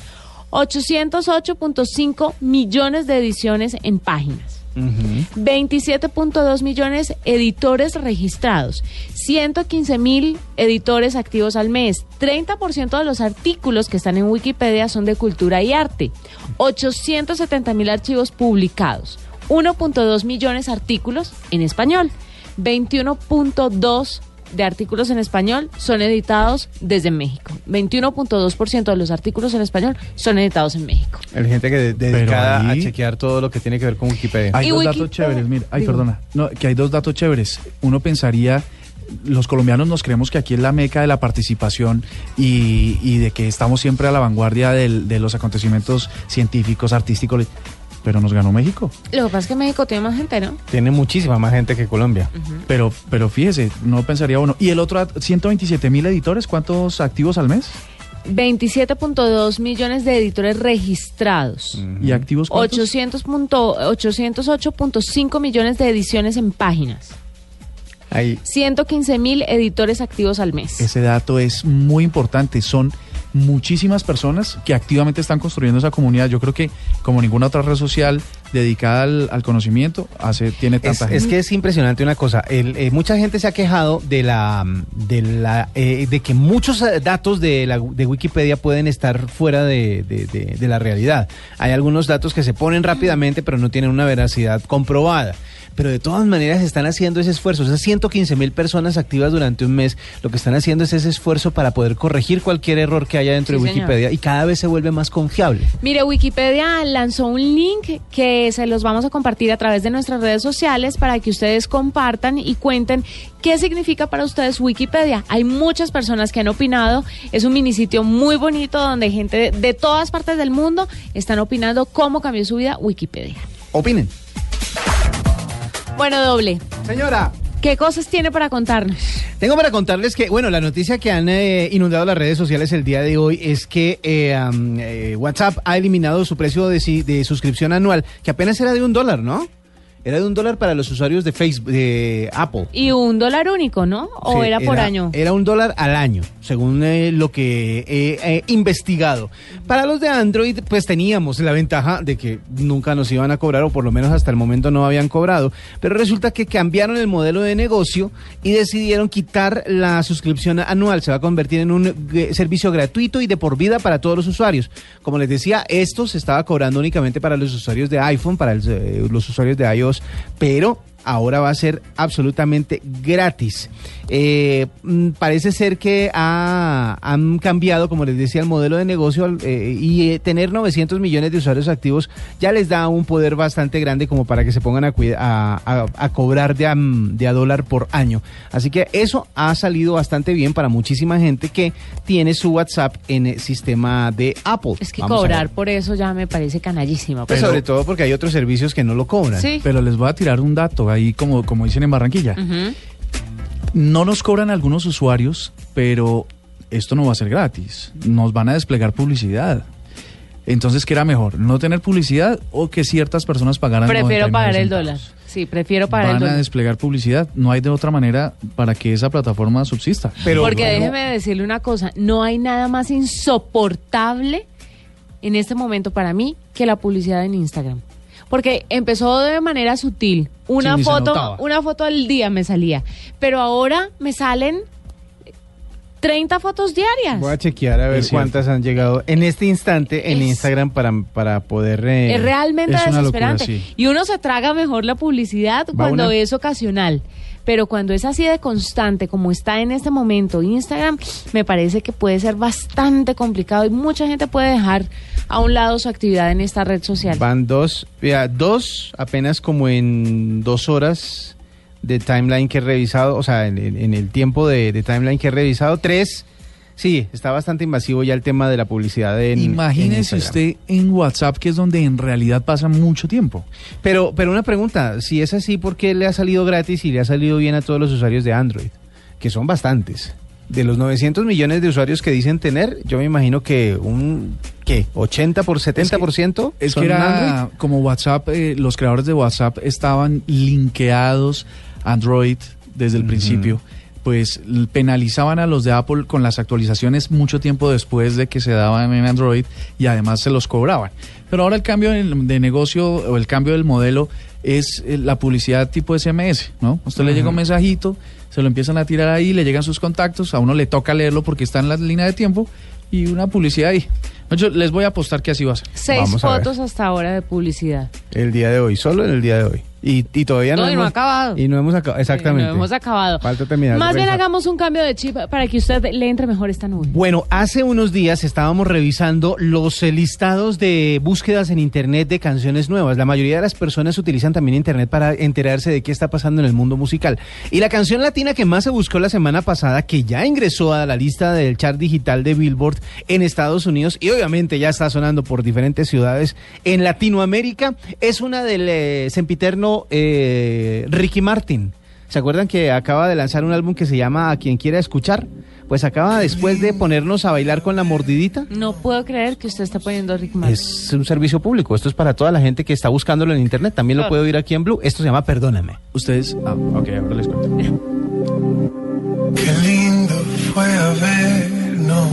808.5 millones de ediciones en páginas. Ujú. 27.2 millones editores registrados, 115 mil editores activos al mes, 30% de los artículos que están en Wikipedia son de cultura y arte, 870 mil archivos publicados, 1.2 millones artículos en español, 21.2 de artículos en español son editados desde México, 21.2% de los artículos en español son editados en México. Hay gente que de- dedicada ahí- a chequear todo lo que tiene que ver con Wikipedia. Hay dos Wikipedia- datos chéveres, mira. Ay, Digo. perdona. No, que hay dos datos chéveres. Uno pensaría, los colombianos nos creemos que aquí es la meca de la participación y, y de que estamos siempre a la vanguardia del- de los acontecimientos científicos, artísticos. Pero nos ganó México. Lo que pasa es que México tiene más gente, ¿no? Tiene muchísima más gente que Colombia. Pero, pero fíjese, no pensaría uno. Y el otro, dat- 127 mil editores, ¿cuántos activos al mes? 27.2 millones de editores registrados. ¿Y activos cuántos? 800 punto- 808.5 millones de ediciones en páginas. Ahí. 115 mil editores activos al mes. Ese dato es muy importante. Son muchísimas personas que activamente están construyendo esa comunidad. Yo creo que como ninguna otra red social dedicada al, al conocimiento hace tiene Es, tanta es gente. que es impresionante una cosa. El, eh, mucha gente se ha quejado de la de la eh, de que muchos eh, datos de la de Wikipedia pueden estar fuera de, de- de- de la realidad. Hay algunos datos que se ponen rápidamente, pero no tienen una veracidad comprobada. Pero de todas maneras están haciendo ese esfuerzo. Esas 115 mil personas activas durante un mes, lo que están haciendo es ese esfuerzo para poder corregir cualquier error que haya dentro Sí, de señor. Wikipedia y cada vez se vuelve más confiable. Mire, Wikipedia lanzó un link que se los vamos a compartir a través de nuestras redes sociales para que ustedes compartan y cuenten qué significa para ustedes Wikipedia. Hay muchas personas que han opinado. Es un minisitio muy bonito donde gente de, de todas partes del mundo están opinando cómo cambió su vida Wikipedia. Opinen. Bueno, doble. Señora. ¿Qué cosas tiene para contarnos? Tengo para contarles que, bueno, la noticia que han eh, inundado las redes sociales el día de hoy es que eh, eh, WhatsApp ha eliminado su precio de, de suscripción anual, que apenas era de un dólar, ¿no? Era de un dólar para los usuarios de Facebook, de Apple. Y un dólar único, ¿no? ¿O Sí, era por año? Era un dólar al año, según eh, lo que he eh, investigado. Para los de Android, pues teníamos la ventaja de que nunca nos iban a cobrar, o por lo menos hasta el momento no habían cobrado. Pero resulta que cambiaron el modelo de negocio y decidieron quitar la suscripción anual. Se va a convertir en un eh, servicio gratuito y de por vida para todos los usuarios. Como les decía, esto se estaba cobrando únicamente para los usuarios de iPhone, para el, eh, los usuarios de iOS, pero ahora va a ser absolutamente gratis. Eh, mm, parece ser que ha- han cambiado, como les decía, el modelo de negocio eh, y eh, tener 900 millones de usuarios activos ya les da un poder bastante grande como para que se pongan a, cuida- a, a- a cobrar de a, de a dólar por año. Así que eso ha salido bastante bien para muchísima gente que tiene su WhatsApp en el sistema de Apple. Es que Vamos cobrar por eso ya me parece canallísima. Pues pero- sobre todo porque hay otros servicios que no lo cobran. Sí. Pero les voy a tirar un dato ahí, como, como dicen en Barranquilla. No nos cobran algunos usuarios, pero esto no va a ser gratis. Nos van a desplegar publicidad. Entonces, ¿qué era mejor? ¿No tener publicidad o que ciertas personas pagaran Prefiero 99 pagar el dólar. Sí, prefiero pagar el Van a dólar. desplegar publicidad. No hay de otra manera para que esa plataforma subsista. Pero Porque no- déjeme decirle una cosa, no hay nada más insoportable en este momento para mí que la publicidad en Instagram. Porque empezó de manera sutil. Una Sí, foto, una foto al día me salía. Pero ahora me salen 30 fotos diarias. Voy a chequear a ver Es cierto. cuántas han llegado en este instante en Es- Instagram para, para poder... eh, Es realmente es locura, desesperante. sí. Y uno se traga mejor la publicidad cuando una? es ocasional. Pero cuando es así de constante, como está en este momento Instagram, me parece que puede ser bastante complicado y mucha gente puede dejar a un lado su actividad en esta red social. Van dos, vea, dos apenas como en dos horas de timeline que he revisado, o sea, en, en- en el tiempo de, de timeline que he revisado, tres, sí, está bastante invasivo ya el tema de la publicidad en Imagínese usted en WhatsApp, que es donde en realidad pasa mucho tiempo. Pero, pero una pregunta, si es así, ¿por qué le ha salido gratis y le ha salido bien a todos los usuarios de Android? Que son bastantes. De los 900 millones de usuarios que dicen tener, yo me imagino que un, ¿qué? ¿80 por 70% Es son que era Android? como WhatsApp, eh, los creadores de WhatsApp estaban linkeados Android desde el principio. Pues penalizaban a los de Apple con las actualizaciones mucho tiempo después de que se daban en Android y además se los cobraban. Pero ahora el cambio de, negocio o el cambio del modelo es eh, la publicidad tipo SMS, ¿no? A usted le llega un mensajito, se lo empiezan a tirar ahí, le llegan sus contactos, a uno le toca leerlo porque está en la línea de tiempo y una publicidad ahí. Yo les voy a apostar que así va a ser. Seis Vamos a ver. fotos hasta ahora de publicidad. El día de hoy, solo en el día de hoy. Y, y todavía no, No, y no ha acabado. Y no hemos acabado, exactamente. No hemos acabado. Falta terminar Más bien hagamos un cambio de chip para que usted le entre mejor esta nube. Bueno, hace unos días estábamos revisando los listados de búsquedas en Internet de canciones nuevas. La mayoría de las personas utilizan también Internet para enterarse de qué está pasando en el mundo musical. Y la canción latina que más se buscó la semana pasada, que ya ingresó a la lista del chart digital de Billboard en Estados Unidos y obviamente ya está sonando por diferentes ciudades en Latinoamérica, es una del eh, sempiterno eh, Ricky Martin. ¿Se acuerdan que acaba de lanzar un álbum que se llama A quien quiera escuchar? Pues acaba después de ponernos a bailar con la mordidita. No puedo creer que usted está poniendo a Rick Martin. Es un servicio público. Esto es para toda la gente que está buscándolo en internet. También lo Claro. puede oír aquí en Blue. Esto se llama Perdóname. Ustedes, ah, ok, ahora les cuento. Qué lindo fue habernos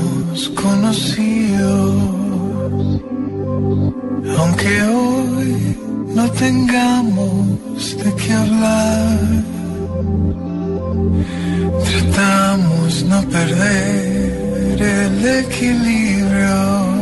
conocido. Aunque hoy no tengamos de qué hablar, tratamos no perder el equilibrio.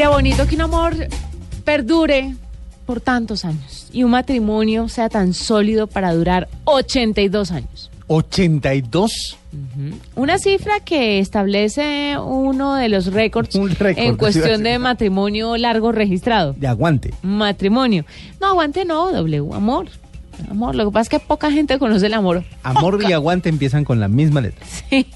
Bonito que un amor perdure por tantos años y un matrimonio sea tan sólido para durar 82 años. 82. Una cifra que establece uno de los récords récord, en cuestión de matrimonio largo registrado. De aguante. Matrimonio. No, aguante no, W, amor. Amor, lo que pasa es que poca gente conoce el amor. Amor y aguante empiezan con la misma letra. Sí.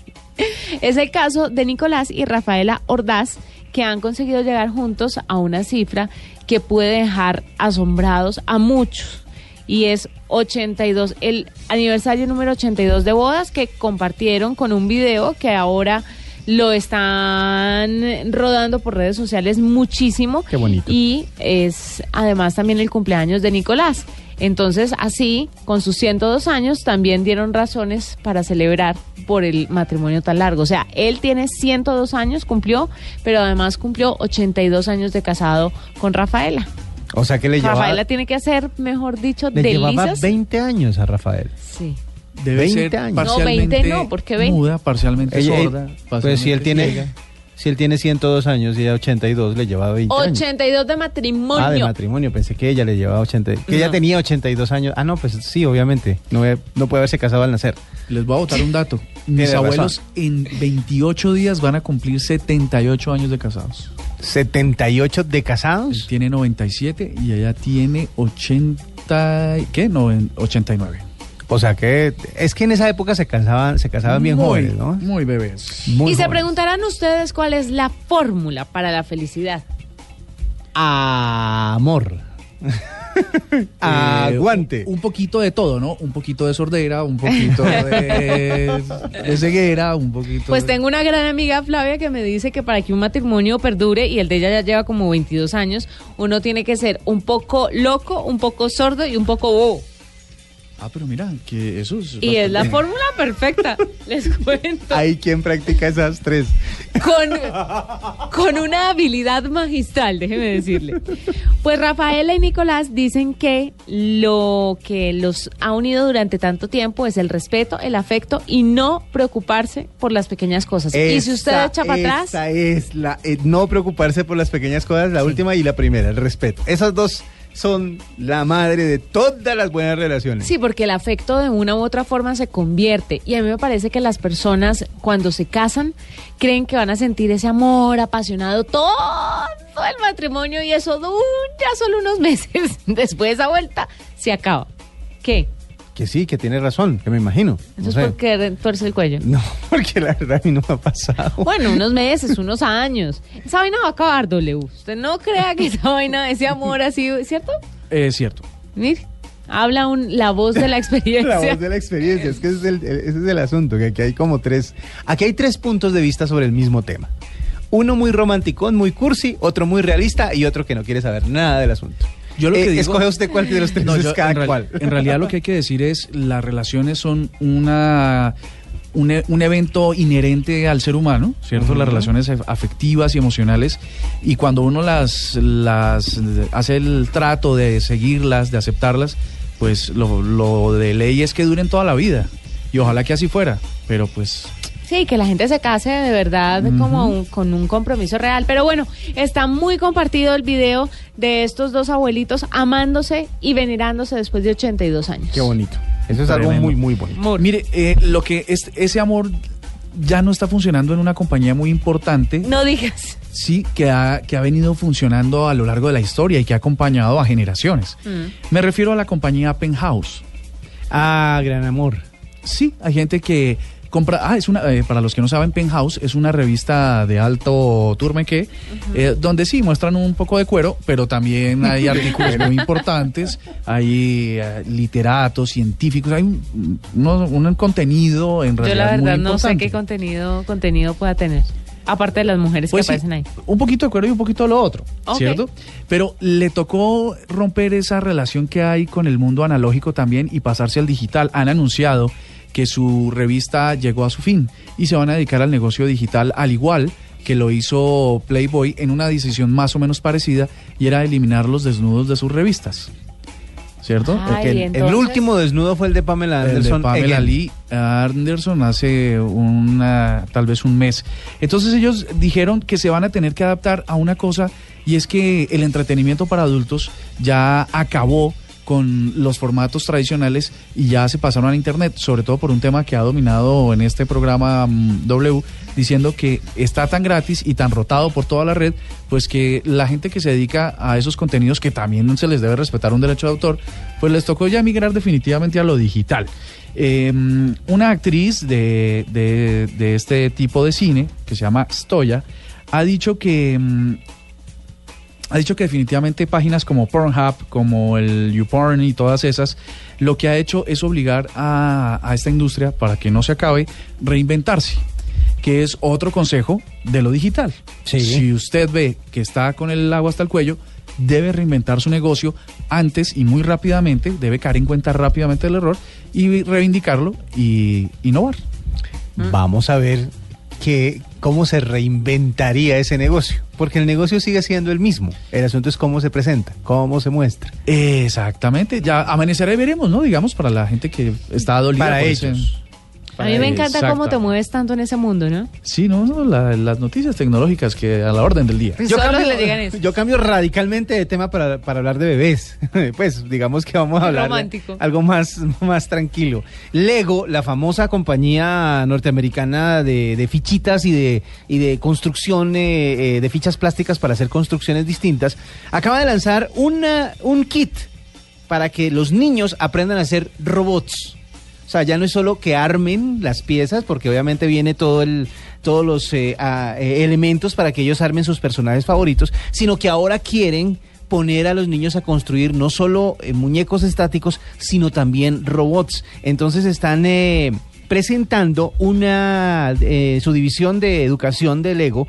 Es el caso de Nicolás y Rafaela Ordaz, que han conseguido llegar juntos a una cifra que puede dejar asombrados a muchos. Y es 82, el aniversario número 82 de bodas que compartieron con un video que ahora lo están rodando por redes sociales muchísimo. Qué bonito. Y es además también el cumpleaños de Nicolás. Entonces, así, con sus 102 años, también dieron razones para celebrar por el matrimonio tan largo. O sea, él tiene 102 años, cumplió, pero además cumplió 82 años de casado con Rafaela. O sea que le llevaba, Rafaela tiene que hacer, mejor dicho, le llevaba delicias. 20 años a Rafael. Sí. Debe 20 ser años. No, parcialmente 20 no, ¿por qué 20? muda, parcialmente Ella- sorda. pues si él parcialmente tiene ciega. si él tiene 102 años y ella 82, le llevaba 20 años. 82 de matrimonio. Ah, de matrimonio, pensé que ella le llevaba 80, que ella No. tenía 82 años. Ah, no, pues sí, obviamente, no, no puede haberse casado al nacer. Les voy a botar un dato. Mis abuelos razón. en 28 días van a cumplir 78 años de casados. 78 de Él casados. tiene 97 y ella tiene 80, y- ¿qué? No, en 89. O sea que es que en esa época se casaban, se casaban bien Muy- jóvenes, ¿no? Muy bebés. Muy y se preguntarán ustedes cuál es la fórmula para la felicidad. Amor. Aguante. Eh, un poquito de todo, ¿no? Un poquito de sordera, un poquito de, de ceguera, un poquito Pues de- tengo una gran amiga, Flavia, que me dice que para que un matrimonio perdure, y el de ella ya lleva como 22 años, uno tiene que ser un poco loco, un poco sordo y un poco bobo. Ah, pero mira, que eso es... Y es la fórmula perfecta, les cuento. Hay quien practica esas tres. Con, con una habilidad magistral, déjeme decirle. Pues Rafaela y Nicolás dicen que lo que los ha unido durante tanto tiempo es el respeto, el afecto y no preocuparse por las pequeñas cosas. y si usted echa para atrás, Esa es la. eh, no preocuparse por las pequeñas cosas, la última y la primera, el respeto. Esas dos son la madre de todas las buenas relaciones. Sí, porque el afecto de una u otra forma se convierte. Y a mí me parece que las personas cuando se casan creen que van a sentir ese amor apasionado todo el matrimonio y eso dura solo unos meses. Después de esa vuelta se acaba. ¿Qué? Que sí, que tiene razón, que me imagino. Eso No es sé. porque tuerce el cuello. No, porque la verdad a mí no me ha pasado. Bueno, unos meses, unos años. Esa vaina va a acabar, W. Usted no crea que esa vaina, ese amor así, ¿cierto? Es cierto. Mire, habla un, la voz de la experiencia. La voz de la experiencia, es que ese es el, ese es el asunto, que aquí hay como tres, aquí hay tres puntos de vista sobre el mismo tema. Uno muy romanticón, muy cursi, otro muy realista y otro que no quiere saber nada del asunto. Yo lo que Eh, digo- Escoge usted cuál de los tres No, es yo, cada en, real- cual. en realidad lo que hay que decir es las relaciones son una un, e- un evento inherente al ser humano, ¿cierto? Las relaciones af- afectivas y emocionales y cuando uno las las hace el trato de seguirlas, de aceptarlas, pues lo, lo de ley es que duren toda la vida y ojalá que así fuera, pero pues Sí, que la gente se case de verdad como un- con un compromiso real. Pero bueno, está muy compartido el video de estos dos abuelitos amándose y venerándose después de 82 años. Qué bonito. Eso es algo muy, muy bonito. mire, eh, lo que es, ese amor ya no está funcionando en una compañía muy importante. No digas. sí que ha, que ha venido funcionando a lo largo de la historia y que ha acompañado a generaciones. Me refiero a la compañía Penthouse. Ah, gran amor. Sí, hay gente que compra. Ah, es una. eh, para los que no saben, Penthouse es una revista de alto turmeque, eh, donde sí muestran un poco de cuero, pero también hay artículos muy importantes. Hay eh, literatos, científicos, hay un, uno- un contenido en Yo realidad. la muy verdad no sé importante. qué contenido, contenido pueda tener. Aparte de las mujeres Pues que sí, aparecen ahí. un poquito de cuero y un poquito de lo otro. ¿cierto? Pero le tocó romper esa relación que hay con el mundo analógico también y pasarse al digital. Han anunciado que su revista llegó a su fin y se van a dedicar al negocio digital al igual que lo hizo Playboy en una decisión más o menos parecida y era eliminar los desnudos de sus revistas. ¿cierto? Ay, el- último desnudo fue el de Pamela el de Anderson. Pamela Again. Lee Anderson hace una, tal vez un mes. Entonces ellos dijeron que se van a tener que adaptar a una cosa y es que el entretenimiento para adultos ya acabó con los formatos tradicionales y ya se pasaron a internet, sobre todo por un tema que ha dominado en este programa mm, W, diciendo que está tan gratis y tan rotado por toda la red, pues que la gente que se dedica a esos contenidos, que también se les debe respetar un derecho de autor, pues les tocó ya migrar definitivamente a lo digital. Eh, una actriz de, de- de este tipo de cine, que se llama Stoya, ha dicho que... ha dicho que definitivamente páginas como Pornhub, como el YouPorn y todas esas, lo que ha hecho es obligar a, a esta industria, para que no se acabe, reinventarse, que es otro consejo de lo digital. Sí. Si usted ve que está con el agua hasta el cuello, debe reinventar su negocio antes y muy rápidamente, debe caer en cuenta rápidamente el error y reivindicarlo y innovar. Vamos a ver que, cómo se reinventaría ese negocio. Porque el negocio sigue siendo el mismo. El asunto es cómo se presenta, cómo se muestra. Exactamente, ya amanecerá y veremos, ¿no? Digamos, para la gente que está dolida. Para por ese- ellos. A mí me encanta cómo te mueves tanto en ese mundo, ¿no? Sí, no, no, la- las noticias tecnológicas que a la orden del día. Solo le digan eso. yo cambio radicalmente de tema para, para hablar de bebés. pues digamos que vamos a hablar de algo más, más tranquilo. Lego, la famosa compañía norteamericana de, de fichitas y de, y de construcción eh, eh, de fichas plásticas para hacer construcciones distintas, acaba de lanzar una, un kit para que los niños aprendan a hacer robots. O sea, ya no es solo que armen las piezas, porque obviamente viene todo el, todos los eh, eh, elementos para que ellos armen sus personajes favoritos, sino que ahora quieren poner a los niños a construir no solo eh, muñecos estáticos, sino también robots. Entonces están eh, presentando una, su división de educación de Lego,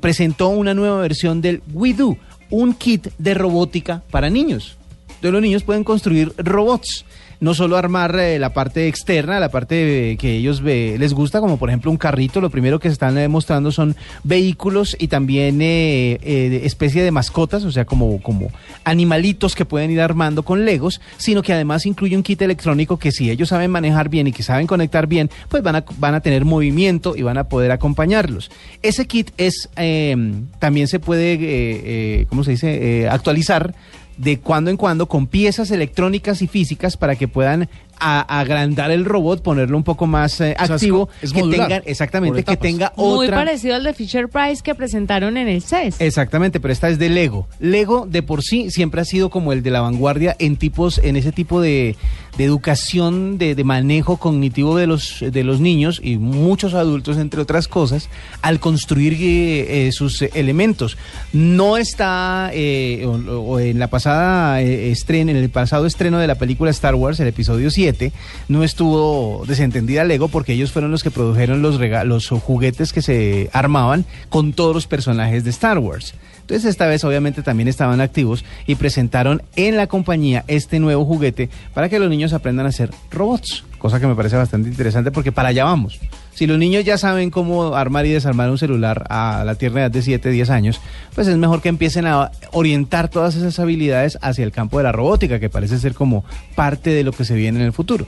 presentó una nueva versión del WeDo, un kit de robótica para niños. Entonces los niños pueden construir robots. No solo armar eh, la parte externa, la parte eh, que ellos ve- les gusta, como por ejemplo un carrito, lo primero que se están eh, mostrando son vehículos y también eh, eh, especie de mascotas, o sea, como, como animalitos que pueden ir armando con legos, sino que además incluye un kit electrónico que si ellos saben manejar bien y que saben conectar bien, pues van a, van a tener movimiento y van a poder acompañarlos. Ese kit es, eh, también se puede, eh, eh, ¿cómo se dice?, Eh, actualizar de cuando en cuando con piezas electrónicas y físicas para que puedan a- agrandar el robot, ponerlo un poco más eh, O sea, es activo, es que modular, tengan, exactamente, que tenga Muy otra... parecido al de Fisher Price que presentaron en el CES. Exactamente, pero esta es de Lego. Lego de por sí siempre ha sido como el de la vanguardia en tipos, en ese tipo de, de educación, de, de manejo cognitivo de los, de los niños y muchos adultos, entre otras cosas, al construir eh, eh, sus elementos. No está, eh, o, o en la pasada eh, estreno, en el pasado estreno de la película Star Wars, el episodio 7, no estuvo desentendida Lego porque ellos fueron los que produjeron los, los juguetes que se armaban con todos los personajes de Star Wars. Entonces esta vez obviamente también estaban activos y presentaron en la compañía este nuevo juguete para que los niños aprendan a hacer robots, cosa que me parece bastante interesante porque para allá vamos. Si los niños ya saben cómo armar y desarmar un celular a la tierna edad de 7, 10 años, pues es mejor que empiecen a orientar todas esas habilidades hacia el campo de la robótica, que parece ser como parte de lo que se viene en el futuro.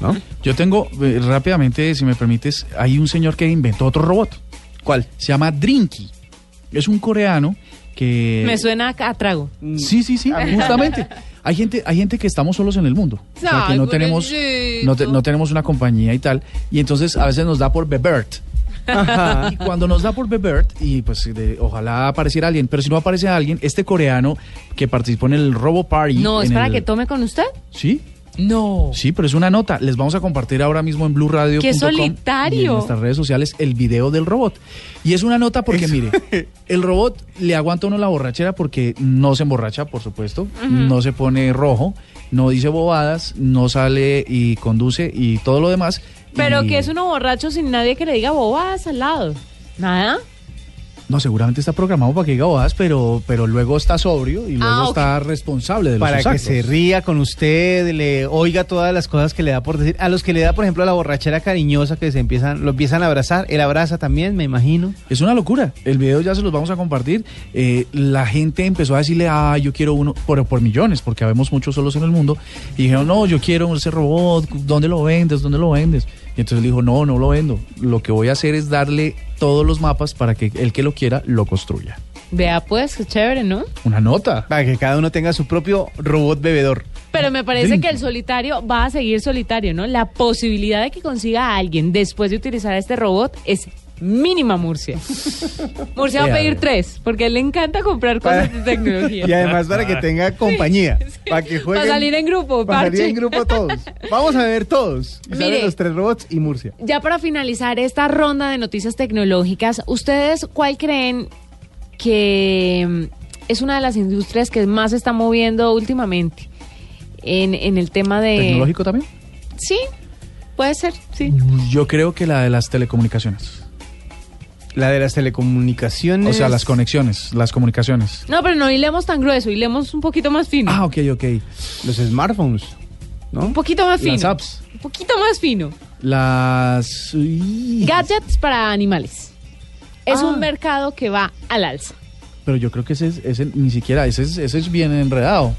¿No? Yo tengo, eh, rápidamente, si me permites, hay un señor que inventó otro robot. ¿Cuál? Se llama Drinky. Es un coreano que... Me suena a, a trago. Sí, sí, sí, justamente. Hay gente, hay gente que estamos solos en el mundo. O sea, que no tenemos, no, te- no tenemos una compañía y tal. Y entonces a veces nos da por bebert. Y cuando nos da por bebert, y pues de- ojalá apareciera alguien, pero si no aparece alguien, este coreano que participó en el Robo Party. No, es para el- que tome con usted. Sí, No. Sí, pero es una nota. Les vamos a compartir ahora mismo en blueradio.com ¡Qué y en solitario! nuestras redes sociales el video del robot. Y es una nota porque, mire, el robot le aguanta a uno la borrachera porque no se emborracha, por supuesto, no se pone rojo, no dice bobadas, no sale y conduce y todo lo demás. Pero Y que es uno borracho sin nadie que le diga bobadas al lado. Nada. No, seguramente está programado para que diga bobadas, pero, pero luego está sobrio y luego Ah, está responsable de los Para que se ría con usted, le oiga todas las cosas que le da por decir. A los que le da, por ejemplo, la borrachera cariñosa que se empiezan, lo empiezan a abrazar. Él abraza también, me imagino. Es una locura. El video ya se los vamos a compartir. Eh, la gente empezó a decirle, ah, yo quiero uno, por, por millones, porque habemos muchos solos en el mundo. Y dijeron, no, yo quiero ese robot, ¿dónde lo vendes? ¿Dónde lo vendes? Y entonces él dijo, no, no lo vendo. Lo que voy a hacer es darle todos los mapas para que el que lo quiera lo construya. Vea pues, qué chévere, ¿no? Una nota. Para que cada uno tenga su propio robot bebedor. Pero me parece que el solitario va a seguir solitario, ¿no? La posibilidad de que consiga a alguien después de utilizar este robot es mínima, Murcia. Murcia va a pedir tres, porque a él le encanta comprar cosas de tecnología. Y además para que tenga compañía. Para que jueguen. Para salir en grupo, Para salir en grupo todos. Vamos a ver todos. Y salen Mire. los tres robots y Murcia. Ya para finalizar esta ronda de noticias tecnológicas, ¿ustedes cuál creen que mm, es una de las industrias que más se está moviendo últimamente en, en el tema de... ¿Tecnológico también? Sí, puede ser, sí. Yo creo que la de las telecomunicaciones. La de las telecomunicaciones. O sea, las conexiones, las comunicaciones. No, pero no hilemos tan grueso, hilemos un poquito más fino. Ah, ok, ok. Los smartphones. ¿No? Un poquito más fino. Las apps. Un poquito más fino. Las... uy. Gadgets para animales. Es Ah. un mercado que va al alza. Pero yo creo que ese, es- ese ni siquiera, ese es, ese es bien enredado.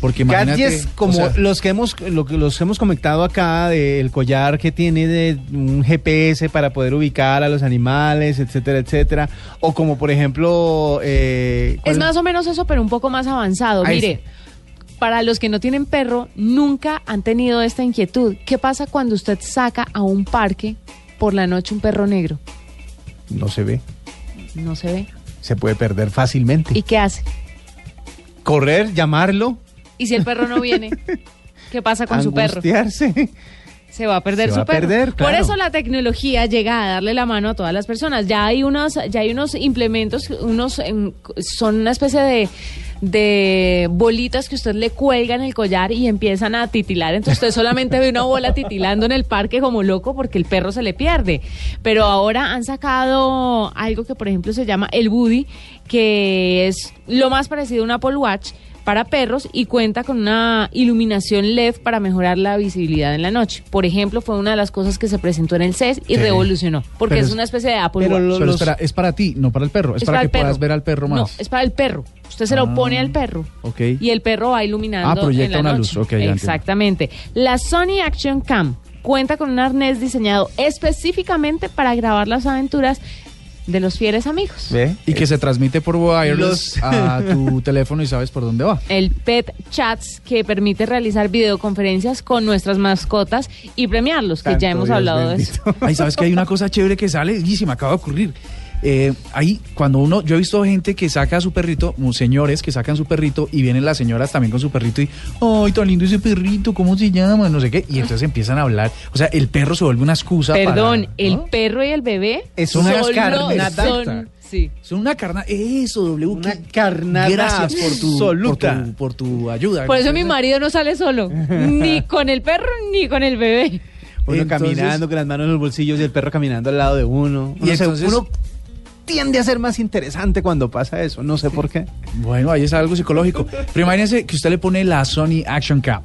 Porque imagínate... Gadgets como o sea, los que hemos lo que los que hemos comentado acá del collar que tiene de un GPS para poder ubicar a los animales, etcétera, etcétera. O como por ejemplo eh, ¿cuál- Es más o menos eso, pero un poco más avanzado. Ah, Mire, para los que no tienen perro, nunca han tenido esta inquietud. ¿Qué pasa cuando usted saca a un parque por la noche un perro negro? no se ve, No se ve. se puede perder fácilmente. ¿Y qué hace? Correr, llamarlo, ¿Y si el perro no viene? ¿Qué pasa con su perro? angustiarse. Se va a perder Se su va a perro. perder, Por claro. eso la tecnología llega a darle la mano a todas las personas. Ya hay unos, ya hay unos implementos, unos em, son una especie de de bolitas que usted le cuelga en el collar y empiezan a titilar. Entonces usted solamente ve una bola titilando en el parque como loco porque el perro se le pierde. Pero ahora han sacado algo que por ejemplo se llama el Buddy, que es lo más parecido a un Apple Watch para perros y cuenta con una iluminación LED para mejorar la visibilidad en la noche. Por ejemplo, fue una de las cosas que se presentó en el CES y Sí. revolucionó, porque Pero es una especie de Apple pero Watch. lo- pero los- espera, es para ti, no para el perro. Es, para, que perro. puedas ver al perro más. No, es para el perro. Usted se lo Ah, pone al perro. ok. Y el perro va iluminando Ah, proyecta en la una noche. luz, ok. Exactamente. La Sony Action Cam cuenta con un arnés diseñado específicamente para grabar las aventuras de los fieles amigos. ¿Ve? Y que se transmite por wireless Los- a tu teléfono y sabes por dónde va. El Pet Chats que permite realizar videoconferencias con nuestras mascotas y premiarlos, que ya hemos Dios hablado de eso. Ay, ¿sabes que hay una cosa chévere que sale? Y se me acaba de ocurrir. Eh, ahí, cuando uno, yo he visto gente que saca a su perrito, señores que sacan su perrito y vienen las señoras también con su perrito y, ay, tan lindo ese perrito, ¿cómo se llama? No sé qué. Y entonces empiezan a hablar. O sea, el perro se vuelve una excusa Perdón, para- el ¿no? perro y el bebé Es son una los- carnada. son- sí. Son una carna. Eso, W. Una carnada Gracias por tu, por absoluta. tu, por tu ayuda. Por eso mi marido no sale solo, ni con el perro ni con el bebé. Uno Entonces- caminando con las manos en los bolsillos y el perro caminando al lado de uno. Y se- entonces- uno tiende a ser más interesante cuando pasa eso, no sé por qué. Bueno, ahí es algo psicológico. Pero imagínense que usted le pone la Sony Action Cam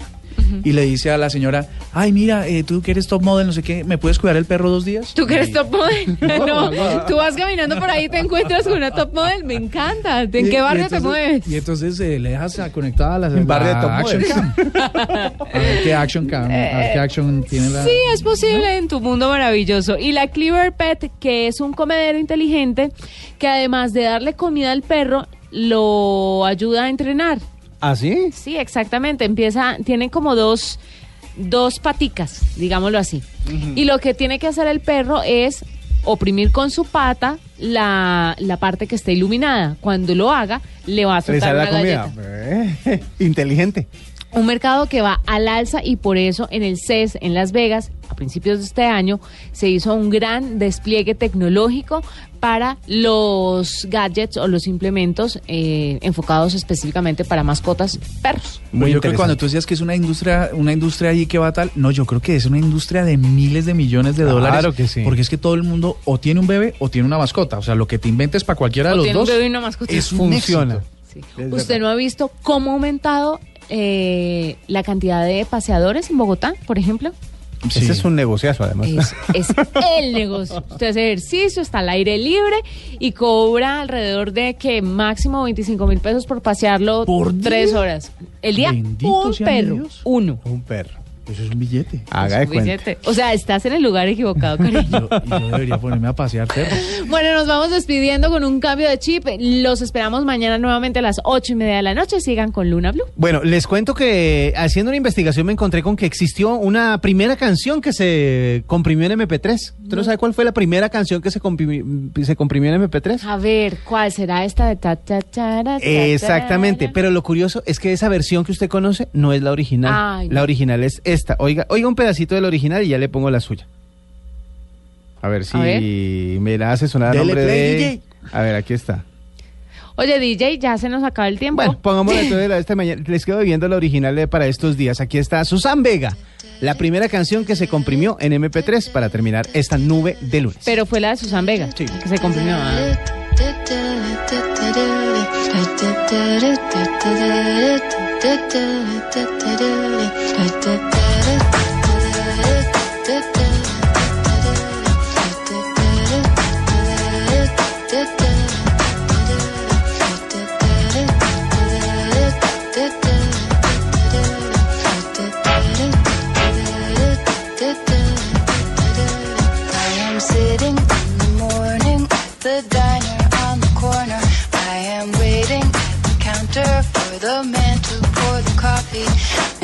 y le dice a la señora, ay, mira, eh, tú que eres top model, no sé qué, ¿me puedes cuidar el perro dos días? ¿Tú que eres top model? No, no. tú vas caminando por ahí y te encuentras con una top model. Me encanta. ¿En Y- qué barrio te mueves? Y entonces eh, le dejas conectada a la, En barrio la de top Action model. Cam. A ver qué Action Cam, a ver qué Action tiene la... Sí, es posible en tu mundo maravilloso. Y la Cleaver Pet, que es un comedero inteligente que además de darle comida al perro, lo ayuda a entrenar. ¿Ah, sí? Sí, exactamente. Empieza, tiene como dos, dos paticas, digámoslo así. Y lo que tiene que hacer el perro es oprimir con su pata la, la parte que esté iluminada. Cuando lo haga, le va a soltar sale una la comida. galleta. Eh, Inteligente. Un mercado que va al alza y por eso en el CES, en Las Vegas, a principios de este año se hizo un gran despliegue tecnológico para los gadgets o los implementos eh, enfocados específicamente para mascotas perros. Muy yo creo que cuando tú decías que es una industria, una industria ahí que va tal, no, yo creo que es una industria de miles de millones de Claro dólares. que sí. Porque es que todo el mundo o tiene un bebé o tiene una mascota. O sea, lo que te inventes para cualquiera de O los tiene un dos bebé y una mascota. es un Funciona. éxito. Sí. Es ¿Usted no ha visto cómo ha aumentado eh, la cantidad de paseadores en Bogotá, por ejemplo? Sí. Ese es un negociazo, además. Es, es el negocio. Usted hace ejercicio, está al aire libre y cobra alrededor de que máximo 25 mil pesos por pasearlo ¿Por tres día? horas. El día, Bendito un perro, Dios. uno. Un perro. Eso es un billete. Haga de Es un cuenta. billete. O sea, estás en el lugar equivocado, cariño. Yo, y yo debería ponerme a pasear perros. Bueno, nos vamos despidiendo con un cambio de chip. Los esperamos mañana nuevamente a las ocho y media de la noche. Sigan con Luna Blue. Bueno, les cuento que haciendo una investigación me encontré con que existió una primera canción que se comprimió en MP3. ¿Usted no sabe cuál fue la primera canción que se comprimió, se comprimió en MP3? A ver, ¿cuál será esta de ta ta Exactamente, pero lo curioso es que esa versión que usted conoce no es la original. Ay, no. La original es esta. Oiga, oiga un pedacito de la original y ya le pongo la suya. A ver si A ver. me la hace sonar Dele nombre play, de... DJ. A ver, aquí está. Oye, DJ, ya se nos acaba el tiempo. Bueno, pongámosle entonces la de esta mañana. Les quedo viendo la original de para estos días. Aquí está Susan Vega, la primera canción que se comprimió en MP3 para terminar esta nube de lunes. Pero fue la de Susan Vega, Sí. que se comprimió. ah.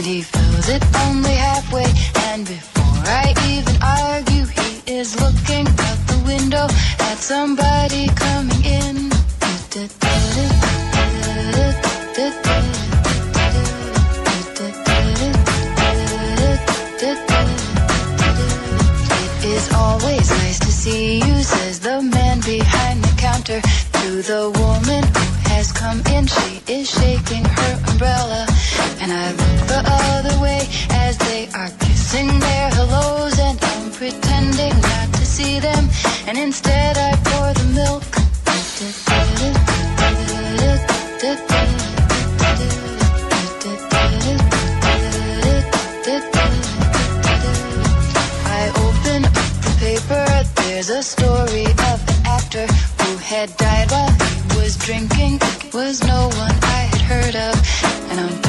He fills it only halfway. And before I even argue, he is looking out the window at somebody coming in. It is always nice to see you, says the man behind the counter to the woman who has come in. She is shaking her umbrella, and I look the other way as they are kissing their hellos, and I'm pretending not to see them, and instead I pour the milk. I open up the paper. There's a story of an actor who had died while he was drinking. It was no one I had heard of. And I'm